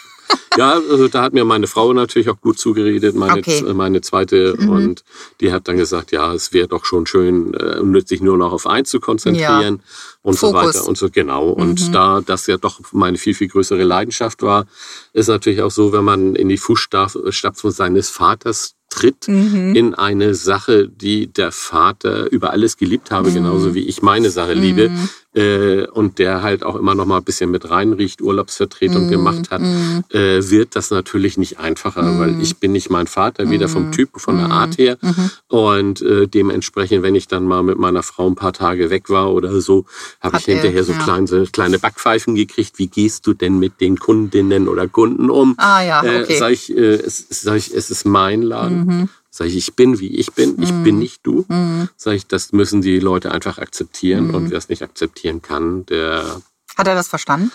Ja, also da hat mir meine Frau natürlich auch gut zugeredet, meine, okay. meine zweite. Mhm. Und die hat dann gesagt, ja, es wäre doch schon schön, äh, sich nur noch auf eins zu konzentrieren ja. und Fokus. so weiter und so genau. Und mhm. da das ja doch meine viel, viel größere Leidenschaft war, ist natürlich auch so, wenn man in die Fußstapfen seines Vaters tritt mhm. in eine Sache, die der Vater über alles geliebt habe, mhm. genauso wie ich meine Sache liebe, mhm äh, und der halt auch immer noch mal ein bisschen mit reinriecht, Urlaubsvertretung mm, gemacht hat, mm. äh, wird das natürlich nicht einfacher, mm. weil ich bin nicht mein Vater, weder vom Typ, von der Art her. -hmm. Und äh, dementsprechend, wenn ich dann mal mit meiner Frau ein paar Tage weg war oder so, habe ich hinterher so ja. kleine, kleine Backpfeifen gekriegt. Wie gehst du denn mit den Kundinnen oder Kunden um? Ah ja, äh, okay. Sag ich, äh, es, sag ich, es ist mein Laden. -hmm. Sag ich, ich bin wie ich bin, ich mm. bin nicht du. Mm. Sag ich, das müssen die Leute einfach akzeptieren. Mm. Und wer es nicht akzeptieren kann, der. Hat er das verstanden?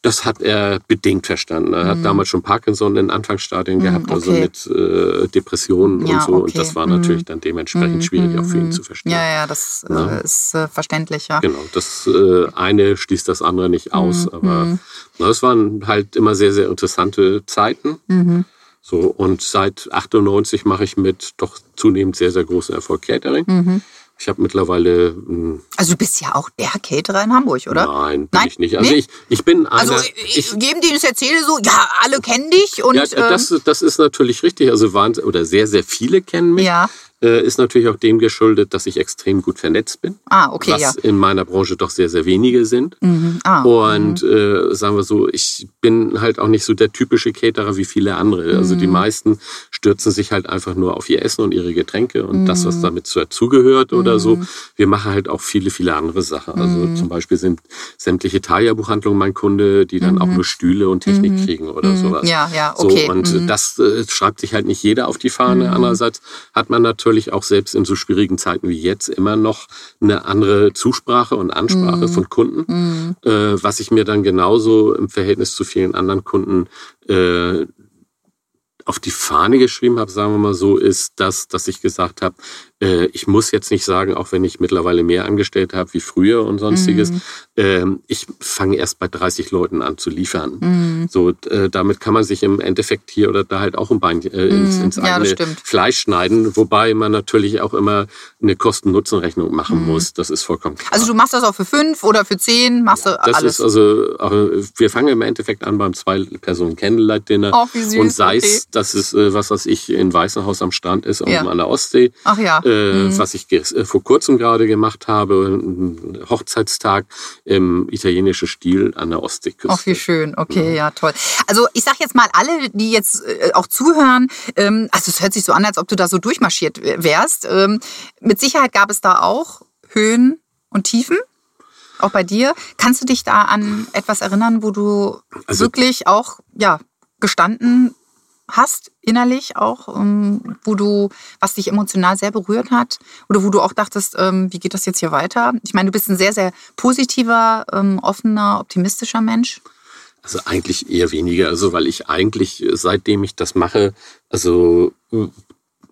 Das hat er bedingt verstanden. Er hat damals schon Parkinson in Anfangsstadien gehabt, also okay. also mit äh, Depressionen ja, und so. Okay. Und das war natürlich dann dementsprechend schwierig auch für ihn zu verstehen. Ja, ja, das äh, ist äh, verständlich, ja. Genau, das äh, eine schließt das andere nicht aus, aber es waren halt immer sehr, sehr interessante Zeiten. So, und seit 98 mache ich mit doch zunehmend sehr, sehr großen Erfolg Catering. Mhm. Ich habe mittlerweile. Also du bist ja auch der Caterer in Hamburg, oder? Nein, bin Nein? ich nicht. Also nee? ich, ich bin einer. Also ich, jedem, den ich erzähle, so, ja, alle kennen dich und. Ja, das, ähm, das ist natürlich richtig. Also waren oder sehr, sehr viele kennen mich. Ja. Äh, ist natürlich auch dem geschuldet, dass ich extrem gut vernetzt bin. Ah, okay, was ja. in meiner Branche doch sehr, sehr wenige sind. Mhm. Ah, und mhm. äh, sagen wir so, ich bin halt auch nicht so der typische Caterer wie viele andere. Mhm. Also die mhm. meisten stürzen sich halt einfach nur auf ihr Essen und ihre Getränke und das, was mhm. damit dazugehört oder so. Wir machen halt auch viele, viele andere Sachen. Also zum Beispiel sind sämtliche Thalia-Buchhandlungen mein Kunde, die dann auch nur Stühle und Technik kriegen oder sowas. Ja, ja, okay. So, und das äh, schreibt sich halt nicht jeder auf die Fahne. Andererseits hat man natürlich natürlich auch selbst in so schwierigen Zeiten wie jetzt immer noch eine andere Zusprache und Ansprache mm. von Kunden, mm. äh, was ich mir dann genauso im Verhältnis zu vielen anderen Kunden äh, auf die Fahne geschrieben habe, sagen wir mal so, ist das, dass ich gesagt habe, äh, ich muss jetzt nicht sagen, auch wenn ich mittlerweile mehr angestellt habe wie früher und sonstiges, mhm. ähm, ich fange erst bei 30 Leuten an zu liefern. Mhm. So, äh, damit kann man sich im Endeffekt hier oder da halt auch ein Bein äh, ins, mhm. ins ja, eigene Fleisch schneiden, wobei man natürlich auch immer eine Kosten-Nutzen-Rechnung machen mhm. muss. Das ist vollkommen klar. Also du machst das auch für fünf oder für zehn, machst ja, du das ist also, wir fangen im Endeffekt an beim zwei Personen Candlelight Dinner oh, wie süß, und sei es, okay. Dass es, äh, was weiß ich, in Weißenhaus am Strand ist, ja. an der Ostsee. Ach ja. Äh, mhm. Was ich äh, vor kurzem gerade gemacht habe, ein Hochzeitstag im italienischen Stil an der Ostseeküste. Ach, wie schön. Okay, ja, ja toll. Also ich sag jetzt mal, alle, die jetzt äh, auch zuhören, ähm, also es hört sich so an, als ob du da so durchmarschiert wärst. Ähm, mit Sicherheit gab es da auch Höhen und Tiefen auch bei dir. Kannst du dich da an etwas erinnern, wo du also, wirklich auch ja, gestanden hast, innerlich auch, ähm, wo du, was dich emotional sehr berührt hat oder wo du auch dachtest, ähm, wie geht das jetzt hier weiter? Ich meine, du bist ein sehr, sehr positiver, ähm, offener, optimistischer Mensch. Also eigentlich eher weniger, also weil ich eigentlich, seitdem ich das mache, also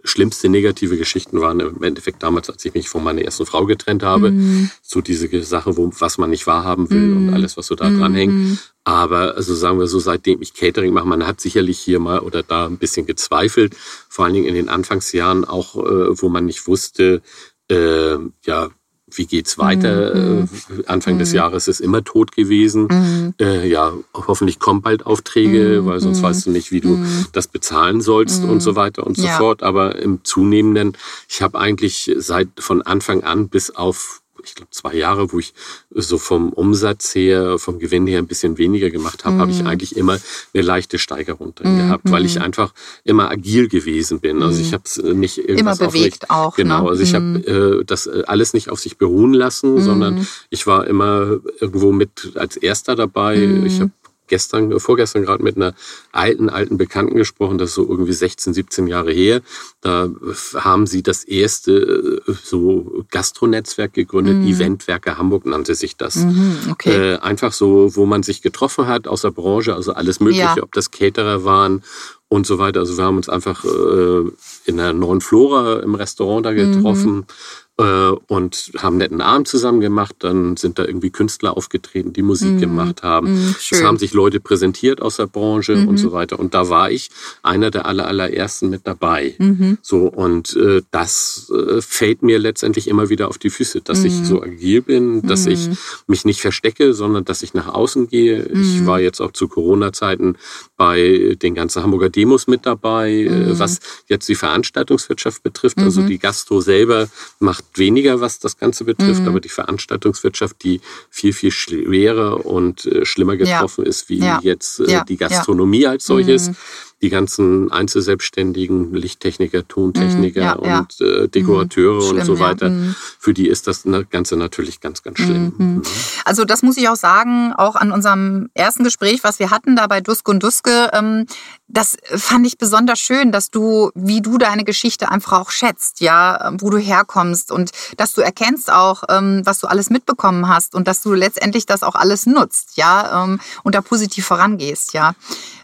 schlimmste negative Geschichten waren im Endeffekt damals, als ich mich von meiner ersten Frau getrennt habe. Mhm. So diese Sache, wo, was man nicht wahrhaben will mhm. und alles, was so da dran hängt. Mhm. Aber also sagen wir so, seitdem ich Catering mache, man hat sicherlich hier mal oder da ein bisschen gezweifelt. Vor allen Dingen in den Anfangsjahren auch, äh, wo man nicht wusste, äh, ja, wie geht's weiter? Mhm. Äh, Anfang mhm. des Jahres ist immer tot gewesen. Mhm. Äh, ja, hoffentlich kommen bald Aufträge, mhm. weil sonst weißt du nicht, wie du mhm. das bezahlen sollst und so weiter und so ja. fort. Aber im zunehmenden, ich habe eigentlich seit von Anfang an bis auf ich glaube, zwei Jahre, wo ich so vom Umsatz her, vom Gewinn her ein bisschen weniger gemacht habe, mhm. habe ich mhm. eigentlich immer eine leichte Steigerung drin mhm. gehabt, weil ich mhm. einfach immer agil gewesen bin. Also ich mhm. habe es nicht irgendwas immer bewegt nicht, auch. Genau, ne? also ich habe äh, das äh, alles nicht auf sich beruhen lassen, sondern ich war immer irgendwo mit als Erster dabei. Ich habe gestern, vorgestern gerade mit einer alten, alten Bekannten gesprochen, das ist so irgendwie 16, 17 Jahre her. Da haben sie das erste äh, so Gastronetzwerk gegründet, mhm. Eventwerke Hamburg nannte sich das. Mhm, okay. äh, einfach so, wo man sich getroffen hat aus der Branche, also alles Mögliche, ja. ob das Caterer waren und so weiter. Also wir haben uns einfach äh, in der Neuen Flora im Restaurant da getroffen. Mhm äh, und haben netten Abend zusammen gemacht. Dann sind da irgendwie Künstler aufgetreten, die Musik mhm. gemacht haben. Mhm, es haben sich Leute präsentiert aus der Branche mhm. und so weiter. Und da war ich einer der aller, allerersten mit dabei. Mhm. So, und äh, das äh, fällt mir letztendlich immer wieder auf die Füße, dass ich mhm. so agil bin, dass ich mhm. mich nicht verstecke, sondern dass ich nach außen gehe. Ich war jetzt auch zu Corona-Zeiten bei den ganzen Hamburger Demos mit dabei, äh, was jetzt die Veranstaltungswirtschaft betrifft. Also die Gastro selber macht weniger, was das Ganze betrifft, mhm. aber die Veranstaltungswirtschaft, die viel, viel schwerer und äh, schlimmer getroffen ja. ist, wie ja. jetzt äh, ja. die Gastronomie als solches. Mhm die ganzen Einzelselbstständigen, Lichttechniker, Tontechniker ja, und. Äh, Dekorateure mm, und so weiter, ja. für die ist das Ganze natürlich ganz, ganz schlimm. Mhm. mhm. Also das muss ich auch sagen, auch an unserem ersten Gespräch, was wir hatten da bei Duske und Duske, ähm, das fand ich besonders schön, dass du, wie du deine Geschichte einfach auch schätzt, ja, wo du herkommst und dass du erkennst auch, ähm, was du alles mitbekommen hast und dass du letztendlich das auch alles nutzt, ja, ähm, und da positiv vorangehst, ja.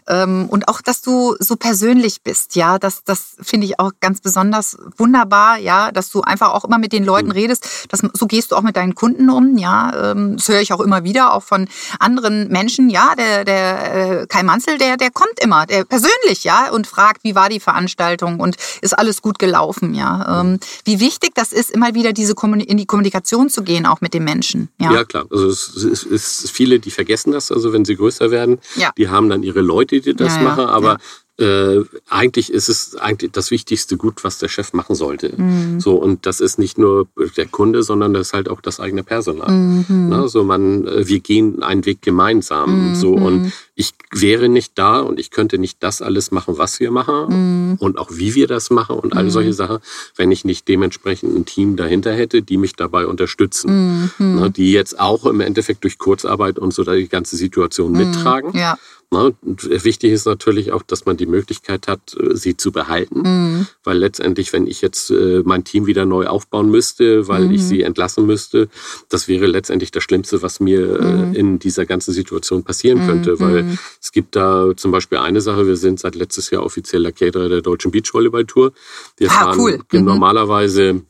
Ähm, und auch, dass du so persönlich bist, ja, das, das finde ich auch ganz besonders wunderbar, ja, dass du einfach auch immer mit den Leuten mhm. redest. Das, so gehst du auch mit deinen Kunden um, ja. Das höre ich auch immer wieder, auch von anderen Menschen, ja, der, der äh, Kai Manzel, der, der kommt immer, der persönlich, ja, und fragt, wie war die Veranstaltung und ist alles gut gelaufen, ja. Ähm, wie wichtig das ist, immer wieder diese in die Kommunikation zu gehen, auch mit den Menschen. Ja, ja klar. Also es ist viele, die vergessen das, also wenn sie größer werden, ja. die haben dann ihre Leute, die das ja, machen, aber äh, eigentlich ist es eigentlich das wichtigste Gut, was der Chef machen sollte. Mhm. So und das ist nicht nur der Kunde, sondern das ist halt auch das eigene Personal. Mhm. Ne? So man, äh, wir gehen einen Weg gemeinsam. Mhm. So und ich wäre nicht da und ich könnte nicht das alles machen, was wir machen mhm. und auch wie wir das machen und all solche mhm. Sachen, wenn ich nicht dementsprechend ein Team dahinter hätte, die mich dabei unterstützen, mhm. ne? die jetzt auch im Endeffekt durch Kurzarbeit und so die ganze Situation mittragen. Ja. Ne? Wichtig ist natürlich auch, dass man die Möglichkeit hat, äh, sie zu behalten, mhm. weil letztendlich, wenn ich jetzt äh, mein Team wieder neu aufbauen müsste, weil mhm. ich sie entlassen müsste, das wäre letztendlich das Schlimmste, was mir äh, mhm. in dieser ganzen Situation passieren könnte, weil mhm. es gibt da zum Beispiel eine Sache, wir sind seit letztes Jahr offizieller Caterer der Deutschen Beachvolleyball Tour. Wir ah, fahren cool. Mhm. normalerweise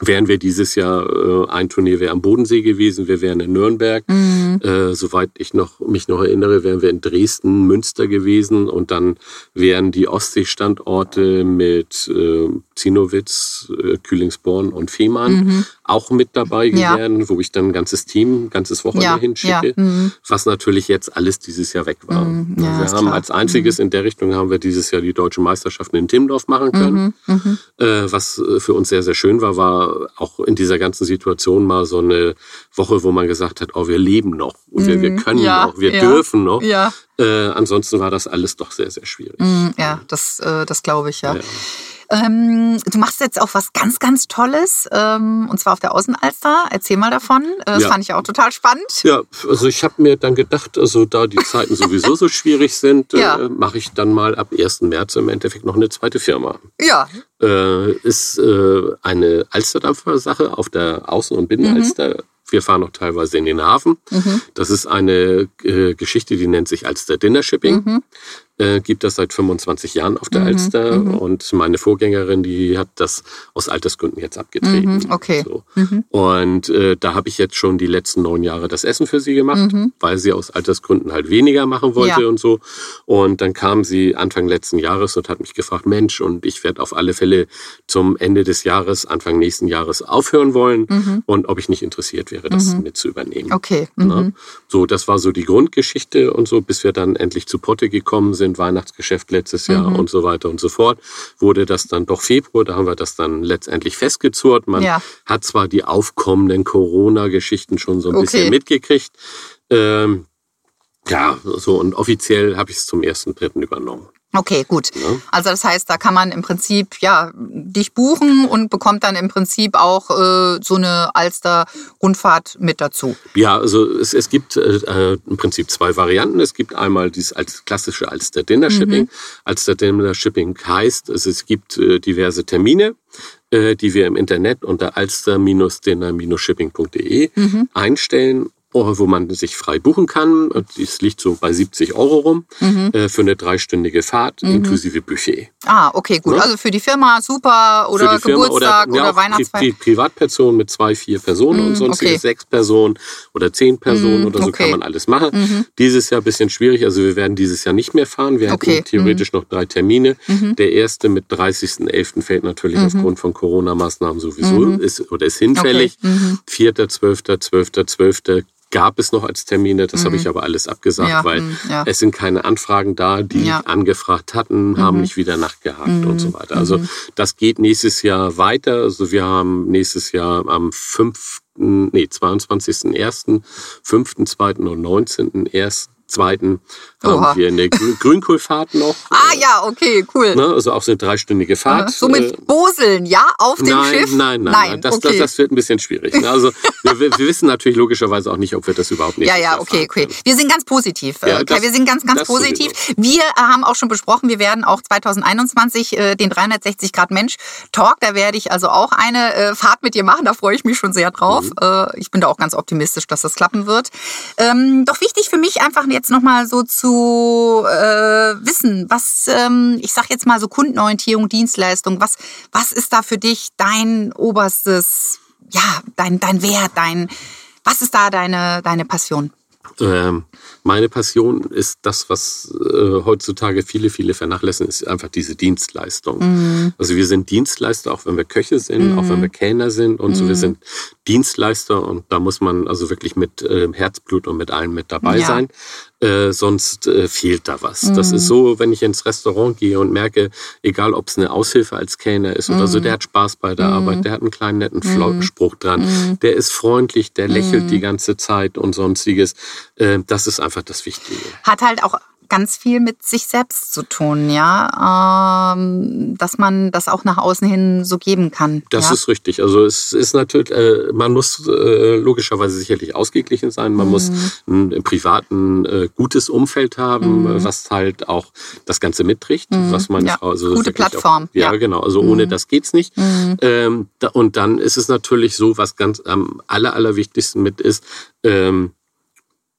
wären wir dieses Jahr äh, ein Turnier wäre am Bodensee gewesen, wir wären in Nürnberg. Mhm. Äh, soweit ich noch mich noch erinnere, wären wir in Dresden, Münster gewesen und dann wären die Ostseestandorte mit äh, Zinowitz, äh, Kühlingsborn und Fehmarn. Mhm. Auch mit dabei ja. werden, wo ich dann ein ganzes Team, ein ganzes Wochenende ja. hinschicke, ja. Mhm. was natürlich jetzt alles dieses Jahr weg war. Mhm. wir haben klar. als einziges mhm. in der Richtung haben wir dieses Jahr die deutschen Meisterschaften in Timmendorf machen können. Mhm. mhm. Äh, was äh, für uns sehr, sehr schön war, war auch in dieser ganzen Situation mal so eine Woche, wo man gesagt hat, oh, wir leben noch, wir, wir mhm. können noch, wir dürfen noch. Äh, ansonsten war das alles doch sehr, sehr schwierig. Ja, das, äh, das glaube ich, ja. Ähm, du machst jetzt auch was ganz, ganz Tolles, ähm, und zwar auf der Außenalster. Erzähl mal davon. Äh, das ja. fand ich auch total spannend. Ja, also ich habe mir dann gedacht, also da die Zeiten sowieso so schwierig sind, ja. äh, mache ich dann mal ab 1. März im Endeffekt noch eine zweite Firma. Ja. Äh, ist äh, eine Alsterdampfer-Sache auf der Außen- und Binnenalster. Mhm. Wir fahren noch teilweise in den Hafen. Mhm. Das ist eine äh, Geschichte, die nennt sich Alster Dinner Shipping. Mhm äh, gibt das seit 25 Jahren auf der mhm, Alster mhm. und meine Vorgängerin, die hat das aus Altersgründen jetzt abgetreten. Mhm, okay. So. Mhm. Und äh, da habe ich jetzt schon die letzten neun Jahre das Essen für sie gemacht, mhm. weil sie aus Altersgründen halt weniger machen wollte ja. und so. Und dann kam sie Anfang letzten Jahres und hat mich gefragt, Mensch, und ich werde auf alle Fälle zum Ende des Jahres, Anfang nächsten Jahres aufhören wollen mhm. und ob ich nicht interessiert wäre, das mit zu übernehmen. Okay. So, das war so die Grundgeschichte und so, bis wir dann endlich zu Potte gekommen sind sind, Weihnachtsgeschäft letztes Jahr mhm. und so weiter und so fort, wurde das dann doch Februar, da haben wir das dann letztendlich festgezurrt. Man ja. hat zwar die aufkommenden Corona-Geschichten schon so ein okay. bisschen mitgekriegt, ähm, ja, so und offiziell habe ich es zum ersten Dritten übernommen. Okay, gut. Ja. Also das heißt, da kann man im Prinzip ja dich buchen und bekommt dann im Prinzip auch äh, so eine Alster-Rundfahrt mit dazu. Ja, also es, es gibt äh, im Prinzip zwei Varianten. Es gibt einmal dieses als klassische Alster Dinner Shipping. Mhm. Alster Dinner Shipping heißt, also es gibt äh, diverse Termine äh, die wir im Internet unter alster-dinner-shipping.de mhm. einstellen wo man sich frei buchen kann. Das liegt so bei 70 Euro rum mhm. äh, für eine dreistündige Fahrt mhm. inklusive Buffet. Ah, okay, gut. Ja? Also für die Firma super oder Geburtstag oder, oder, oder Weihnachtsfeier. Die, die Privatperson mit zwei, vier Personen mhm, und sonstige okay. sechs Personen oder zehn Personen mhm, oder so okay. kann man alles machen. Mhm. Dieses Jahr ein bisschen schwierig. Also wir werden dieses Jahr nicht mehr fahren. Wir okay. hatten theoretisch mhm. noch drei Termine. Der erste mit 30.11. fällt natürlich aufgrund von Corona-Maßnahmen sowieso ist oder ist hinfällig. Vierter, zwölfter, zwölfter, zwölfter gab es noch als Termine, das mhm. habe ich aber alles abgesagt, ja, weil mhm, ja. es sind keine Anfragen da, die ja. angefragt hatten, haben mhm. nicht wieder nachgehakt mhm. und so mhm. weiter. Also mhm. das geht nächstes Jahr weiter. Also wir haben nächstes Jahr am 5., nee, 22.01., 5., und 19.01 zweiten Oha. haben wir eine Grünkohlfahrt noch. ah ja, okay, cool. Ne, also auch so eine dreistündige Fahrt. So mit äh, Boseln, ja, auf dem nein, Schiff? Nein, nein, nein. Das, okay. das, das, wird ein bisschen schwierig. Ne? Also wir, wir, wissen natürlich logischerweise auch nicht, ob wir das überhaupt nicht Ja, ja, okay, okay. Wir sind ganz positiv. Ja, das, wir sind ganz, ganz positiv. Sowieso. Wir äh, haben auch schon besprochen, wir werden auch 2021 äh, den 360 Grad Mensch Talk, da werde ich also auch eine äh, Fahrt mit dir machen. Da freue ich mich schon sehr drauf. Mhm. Äh, ich bin da auch ganz optimistisch, dass das klappen wird. Ähm, doch wichtig für mich einfach jetzt nochmal so zu äh, wissen, was, ähm, ich sag jetzt mal so Kundenorientierung, Dienstleistung, was, was ist da für dich dein oberstes, ja, dein, dein Wert, dein, was ist da deine, deine Passion? Ähm, meine Passion ist das, was äh, heutzutage viele, viele vernachlässigen, ist einfach diese Dienstleistung. Mhm. Also wir sind Dienstleister, auch wenn wir Köche sind, mhm. auch wenn mhm. wir Kellner sind und mhm. so. Wir mhm. sind Dienstleister und da muss man also wirklich mit äh, Herzblut und mit allem mit dabei ja. sein. Äh, sonst äh, fehlt da was. Mhm. Das ist so, wenn ich ins Restaurant gehe und merke, egal ob es eine Aushilfe als Kellner ist mhm. oder so, der hat Spaß bei der mhm. Arbeit, der hat einen kleinen netten mhm. Spruch dran, mhm. der ist freundlich, der lächelt die mhm. ganze Zeit und sonstiges. Äh, das ist einfach das Wichtige. Hat halt auch ganz viel mit sich selbst zu tun, ja, ähm, dass man das auch nach außen hin so geben kann. Das ja? ist richtig. Also es ist natürlich, äh, man muss äh, logischerweise sicherlich ausgeglichen sein. Man mhm. muss ein, ein privaten äh, gutes Umfeld haben, mhm. was halt auch das Ganze mitträgt, mhm. was meine ja. Frau also gute Plattform. Auch, ja, ja, genau. Also ohne mhm. das geht's nicht. Mhm. Ähm, da, und dann ist es natürlich so, was ganz am aller allerwichtigsten mit ist. Ähm,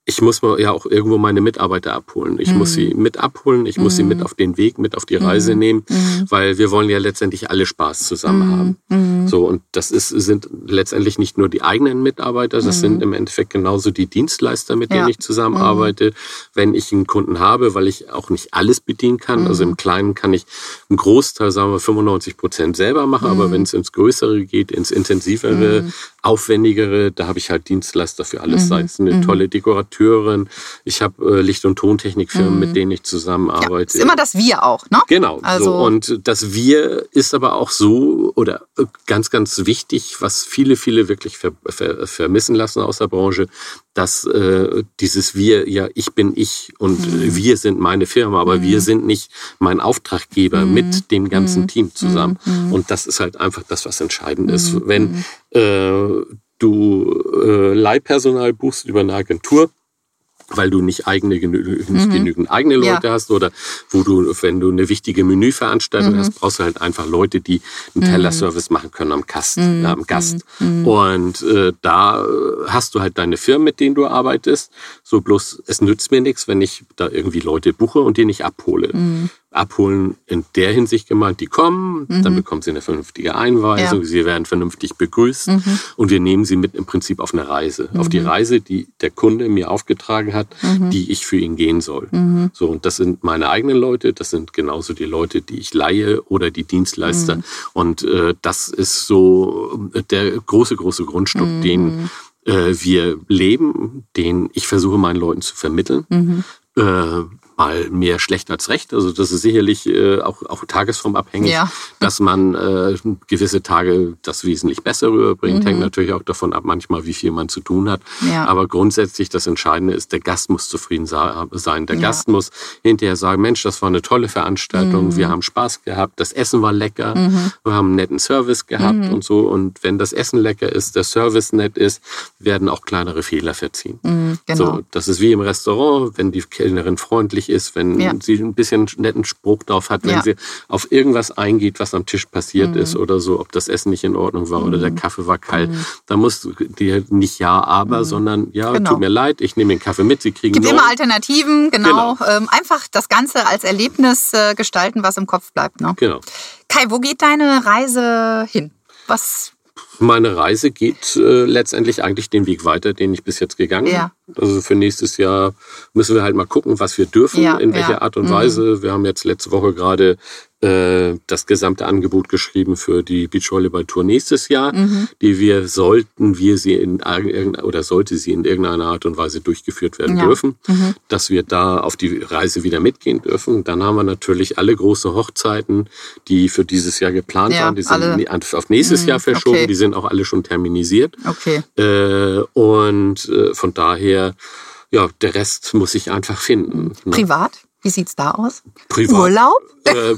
ich muss ja auch irgendwo meine Mitarbeiter abholen. Ich mhm. muss sie mit abholen, ich muss sie mit mhm. auf den Weg, mit auf die Reise mhm. nehmen, mhm. weil wir wollen ja letztendlich alle Spaß zusammen mhm. haben. Mhm. So, und das ist, sind letztendlich nicht nur die eigenen Mitarbeiter, das sind im Endeffekt genauso die Dienstleister, mit denen ja. ich zusammenarbeite. Wenn ich einen Kunden habe, weil ich auch nicht alles bedienen kann, also im Kleinen kann ich einen Großteil, sagen wir 95 Prozent selber machen, aber wenn es ins Größere geht, ins Intensivere, aufwendigere, da habe ich halt Dienstleister für alles, mhm. sei es eine mhm. tolle Dekorateurin, ich habe äh, Licht- und Tontechnikfirmen, mhm. mit denen ich zusammenarbeite. Ja, ist immer das Wir auch, ne? Genau. Also so. Und das Wir ist aber auch so oder äh, ganz, ganz wichtig, was viele, viele wirklich ver, ver, vermissen lassen aus der Branche, dass äh, dieses Wir, ja, ich bin ich und mhm. wir sind meine Firma, aber mhm. wir sind nicht mein Auftraggeber mhm. mit dem ganzen mhm. Team zusammen. Mhm. Und das ist halt einfach das, was entscheidend ist. Mhm. Wenn äh, du äh, Leihpersonal buchst über eine Agentur, weil du nicht eigene genü mhm. genügend eigene Leute ja. hast oder wo du, wenn du eine wichtige Menüveranstaltung mhm. hast, brauchst du halt einfach Leute, die einen Tellerservice mhm. machen können am Kasten, mhm. am Gast. Mhm. Und äh, da hast du halt deine Firmen, mit denen du arbeitest. So bloß, es nützt mir nichts, wenn ich da irgendwie Leute buche und die nicht abhole. Abholen in der Hinsicht gemeint, die kommen, mhm. dann bekommen sie eine vernünftige Einweisung, ja. sie werden vernünftig begrüßt mhm. und wir nehmen sie mit im Prinzip auf eine Reise. Mhm. Auf die mhm. Reise, die der Kunde mir aufgetragen hat, mhm. die ich für ihn gehen soll. Mhm. So, und das sind meine eigenen Leute, das sind genauso die Leute, die ich leihe oder die Dienstleister. Und äh, das ist so der große, große Grundstück, den äh, wir leben, den ich versuche meinen Leuten zu vermitteln. Äh, mal mehr schlecht als recht. Also das ist sicherlich äh, auch, auch tagesformabhängig, ja. dass man äh, gewisse Tage das wesentlich besser rüberbringt. Mhm. Hängt natürlich auch davon ab, manchmal, wie viel man zu tun hat. Ja. Aber grundsätzlich das Entscheidende ist, der Gast muss zufrieden sein. Der ja. Gast muss hinterher sagen, Mensch, das war eine tolle Veranstaltung, mhm. wir haben Spaß gehabt, das Essen war lecker, mhm. wir haben einen netten Service gehabt mhm. und so. Und wenn das Essen lecker ist, der Service nett ist, werden auch kleinere Fehler verziehen. Mhm, genau. So, das ist wie im Restaurant, wenn die Kellnerin freundlich ist, wenn ja. sie ein bisschen netten Spruch drauf hat, wenn ja. sie auf irgendwas eingeht, was am Tisch passiert mhm. ist oder so, ob das Essen nicht in Ordnung war mhm. oder der mhm. Kaffee war kalt. Mhm. Da musst du dir nicht ja, aber, mhm. sondern ja, genau. tut mir leid, ich nehme den Kaffee mit, sie kriegen Gibt immer Alternativen, genau. genau. Ähm, einfach das Ganze als Erlebnis äh, gestalten, was im Kopf bleibt. Ne? Genau. Kai, wo geht deine Reise hin? Was meine Reise geht äh, letztendlich eigentlich den Weg weiter, den ich bis jetzt gegangen bin. Ja. Also für nächstes Jahr müssen wir halt mal gucken, was wir dürfen, ja, in welcher ja. Art und mhm. Weise. Wir haben jetzt letzte Woche gerade äh, das gesamte Angebot geschrieben für die Beachvolleyball-Tour nächstes Jahr, mhm. die wir sollten wir sie in oder sollte sie in irgendeiner Art und Weise durchgeführt werden dürfen, mhm. dass wir da auf die Reise wieder mitgehen dürfen. Dann haben wir natürlich alle große Hochzeiten, die für dieses Jahr geplant waren, die sind alle. auf nächstes mhm. Jahr verschoben, okay. Sind auch alle schon terminisiert. Okay. Äh, und äh, von daher ja, der Rest muss ich einfach finden. Ne? Privat? Wie sieht's da aus? Privat. Urlaub? Äh,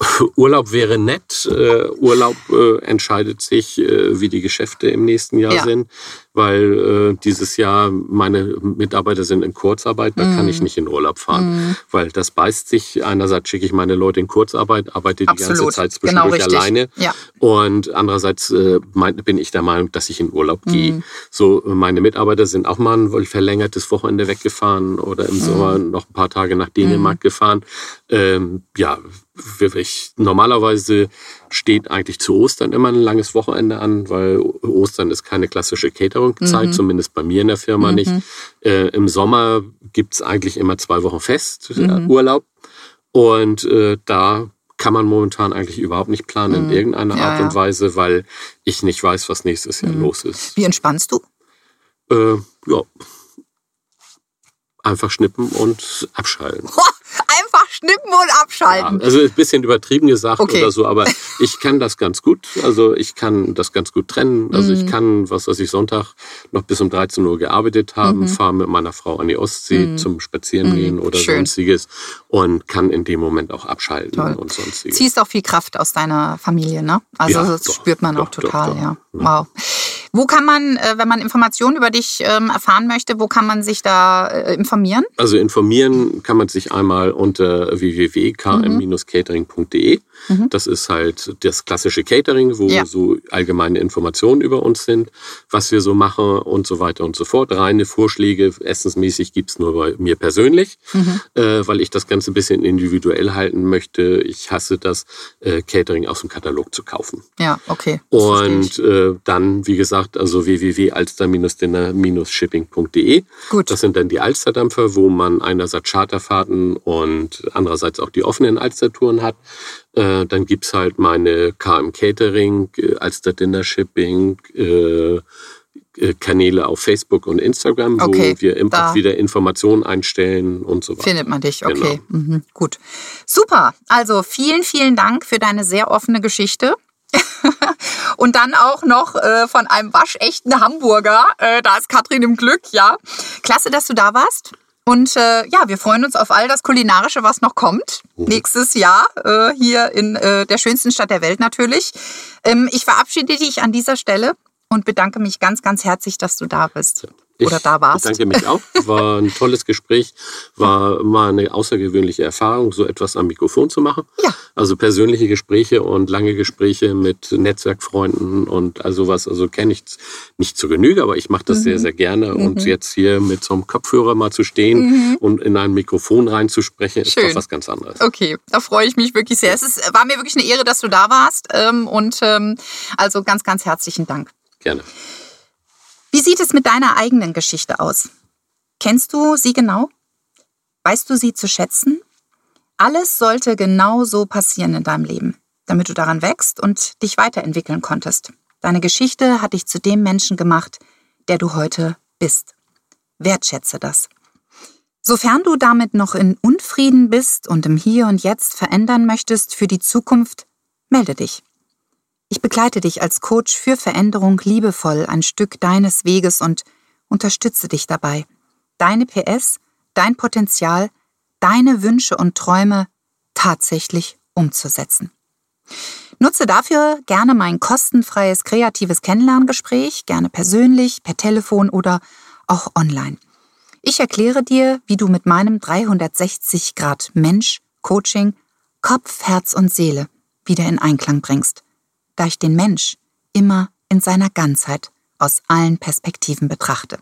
Urlaub wäre nett. Äh, Urlaub äh, entscheidet sich, äh, wie die Geschäfte im nächsten Jahr ja. sind weil äh, dieses Jahr meine Mitarbeiter sind in Kurzarbeit, da mm. kann ich mhm. nicht in Urlaub fahren, mm. weil das beißt sich. Einerseits schicke ich meine Leute in Kurzarbeit, arbeite die Absolut. ganze Zeit zwischendurch genau alleine ja. und andererseits äh, mein, bin ich der Meinung, dass ich in Urlaub mm. gehe. So meine Mitarbeiter sind auch mal ein verlängertes Wochenende weggefahren oder im mhm. Sommer noch ein paar Tage nach Dänemark mhm. gefahren. Ähm, ja, ich, normalerweise steht eigentlich zu Ostern immer ein langes Wochenende an, weil Ostern ist keine klassische Cateringzeit, mhm. zumindest bei mir in der Firma mhm. nicht. Äh, Im Sommer gibt's eigentlich immer zwei Wochen fest, äh, mhm. Urlaub. Und äh, da kann man momentan eigentlich überhaupt nicht planen in mhm. irgendeiner ja, Art und Weise, weil ich nicht weiß, was nächstes Jahr mhm. los ist. Wie entspannst du? Äh, ja. Einfach schnippen und abschalten. einfach schnippen und abschalten. Ja, also ein bisschen übertrieben gesagt okay. oder so, aber ich kann das ganz gut. Also ich kann das ganz gut trennen. Also mhm. ich kann, was weiß ich, Sonntag noch bis um 13 Uhr gearbeitet haben, mhm. fahre mit meiner Frau an die Ostsee mhm. zum Spazierengehen mhm. oder Schön. sonstiges und kann in dem Moment auch abschalten Toll. und sonstiges. Ziehst auch viel Kraft aus deiner Familie, ne? Also ja, das doch, spürt man doch, auch total, doch, ja. Wow. Wo kann man, äh, wenn man Informationen über dich ähm, erfahren möchte, wo kann man sich da äh, informieren? Also informieren kann man sich einmal unter www.km-catering.de. Mhm. Das ist halt das klassische Catering, wo ja. so allgemeine Informationen über uns sind, was wir so machen und so weiter und so fort. Reine Vorschläge, essensmäßig gibt's nur bei mir persönlich, mhm. äh, weil ich das Ganze ein bisschen individuell halten möchte. Ich hasse das, äh, Catering aus dem Katalog zu kaufen. Ja, okay. Und äh, dann, wie gesagt, also www.alster-dinner-shipping.de. Gut. Das sind dann die Alsterdampfer, wo man einerseits Charterfahrten und andererseits auch die offenen Alstertouren hat. Äh, dann gibt es halt meine KM Catering, äh, Alster Dinner Shipping, äh, äh, Kanäle auf Facebook und Instagram, okay, wo wir immer wieder Informationen einstellen und so weiter. Findet man dich, okay. Genau. Mhm, gut. Super. Also vielen, vielen Dank für deine sehr offene Geschichte. und dann auch noch äh, von einem waschechten Hamburger. Äh, da ist Katrin im Glück, ja. Klasse, dass du da warst. Und äh, ja, wir freuen uns auf all das Kulinarische, was noch kommt. Mhm. Nächstes Jahr äh, hier in äh, der schönsten Stadt der Welt natürlich. Ähm, ich verabschiede dich an dieser Stelle und bedanke mich ganz, ganz herzlich, dass du da bist. Oder da warst. Ich danke mich auch. War ein tolles Gespräch. War mal eine außergewöhnliche Erfahrung, so etwas am Mikrofon zu machen. Ja. Also persönliche Gespräche und lange Gespräche mit Netzwerkfreunden und also was. Also kenne ich nicht zur Genüge, aber ich mache das mhm. sehr, sehr gerne. Mhm. Und jetzt hier mit so einem Kopfhörer mal zu stehen mhm. und in ein Mikrofon reinzusprechen, ist Schön. doch was ganz anderes. Okay, da freue ich mich wirklich sehr. Es ist, war mir wirklich eine Ehre, dass du da warst. Ähm, und ähm, also ganz, ganz herzlichen Dank. Gerne. Wie sieht es mit deiner eigenen Geschichte aus? Kennst du sie genau? Weißt du sie zu schätzen? Alles sollte genau so passieren in deinem Leben, damit du daran wächst und dich weiterentwickeln konntest. Deine Geschichte hat dich zu dem Menschen gemacht, der du heute bist. Wertschätze das. Sofern du damit noch in Unfrieden bist und im Hier und Jetzt verändern möchtest für die Zukunft, melde dich. Ich begleite dich als Coach für Veränderung liebevoll ein Stück deines Weges und unterstütze dich dabei, deine PS, dein Potenzial, deine Wünsche und Träume tatsächlich umzusetzen. Nutze dafür gerne mein kostenfreies kreatives Kennenlerngespräch, gerne persönlich, per Telefon oder auch online. Ich erkläre dir, wie du mit meinem 360 Grad Mensch Coaching Kopf, Herz und Seele wieder in Einklang bringst da ich den Mensch immer in seiner Ganzheit aus allen Perspektiven betrachte.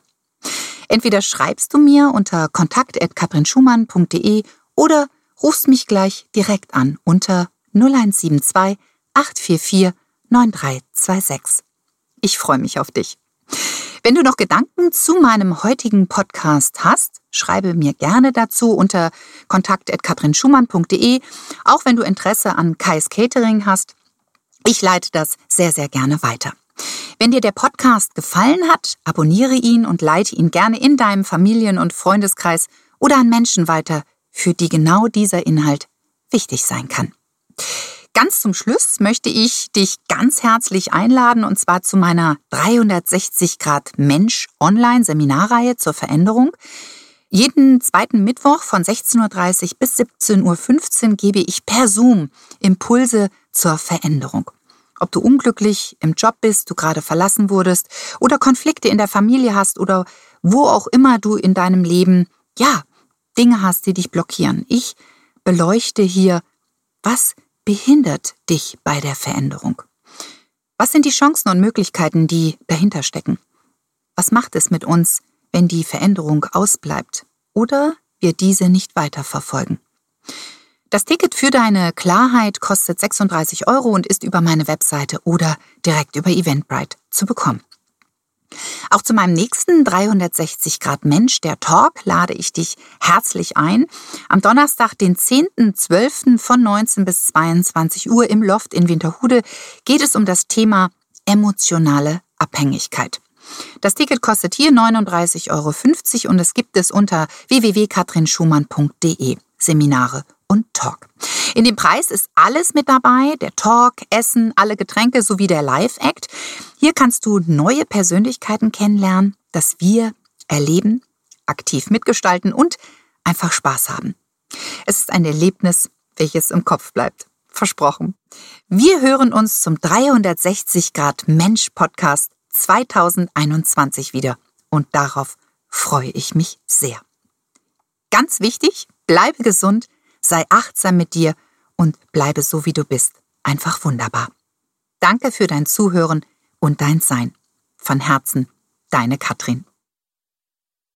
Entweder schreibst du mir unter kontakt.kaprinschumann.de oder rufst mich gleich direkt an unter 0172 844 9326. Ich freue mich auf dich. Wenn du noch Gedanken zu meinem heutigen Podcast hast, schreibe mir gerne dazu unter kontakt.kaprinschumann.de. Auch wenn du Interesse an Kais Catering hast, ich leite das sehr, sehr gerne weiter. Wenn dir der Podcast gefallen hat, abonniere ihn und leite ihn gerne in deinem Familien- und Freundeskreis oder an Menschen weiter, für die genau dieser Inhalt wichtig sein kann. Ganz zum Schluss möchte ich dich ganz herzlich einladen und zwar zu meiner 360 Grad Mensch Online Seminarreihe zur Veränderung. Jeden zweiten Mittwoch von 16.30 Uhr bis 17.15 Uhr gebe ich per Zoom Impulse zur Veränderung. Ob du unglücklich im Job bist, du gerade verlassen wurdest oder Konflikte in der Familie hast oder wo auch immer du in deinem Leben, ja, Dinge hast, die dich blockieren. Ich beleuchte hier, was behindert dich bei der Veränderung? Was sind die Chancen und Möglichkeiten, die dahinter stecken? Was macht es mit uns, wenn die Veränderung ausbleibt oder wir diese nicht weiterverfolgen? Das Ticket für deine Klarheit kostet 36 Euro und ist über meine Webseite oder direkt über Eventbrite zu bekommen. Auch zu meinem nächsten 360 Grad Mensch, der Talk, lade ich dich herzlich ein. Am Donnerstag, den 10.12. von 19 bis 22 Uhr im Loft in Winterhude geht es um das Thema emotionale Abhängigkeit. Das Ticket kostet hier 39,50 Euro und es gibt es unter www.katrinschumann.de. Seminare und Talk. In dem Preis ist alles mit dabei, der Talk, Essen, alle Getränke sowie der Live-Act. Hier kannst du neue Persönlichkeiten kennenlernen, das wir erleben, aktiv mitgestalten und einfach Spaß haben. Es ist ein Erlebnis, welches im Kopf bleibt. Versprochen. Wir hören uns zum 360 Grad Mensch Podcast 2021 wieder und darauf freue ich mich sehr. Ganz wichtig, bleibe gesund, sei achtsam mit dir und bleibe so, wie du bist. Einfach wunderbar. Danke für dein Zuhören und dein Sein. Von Herzen, deine Katrin.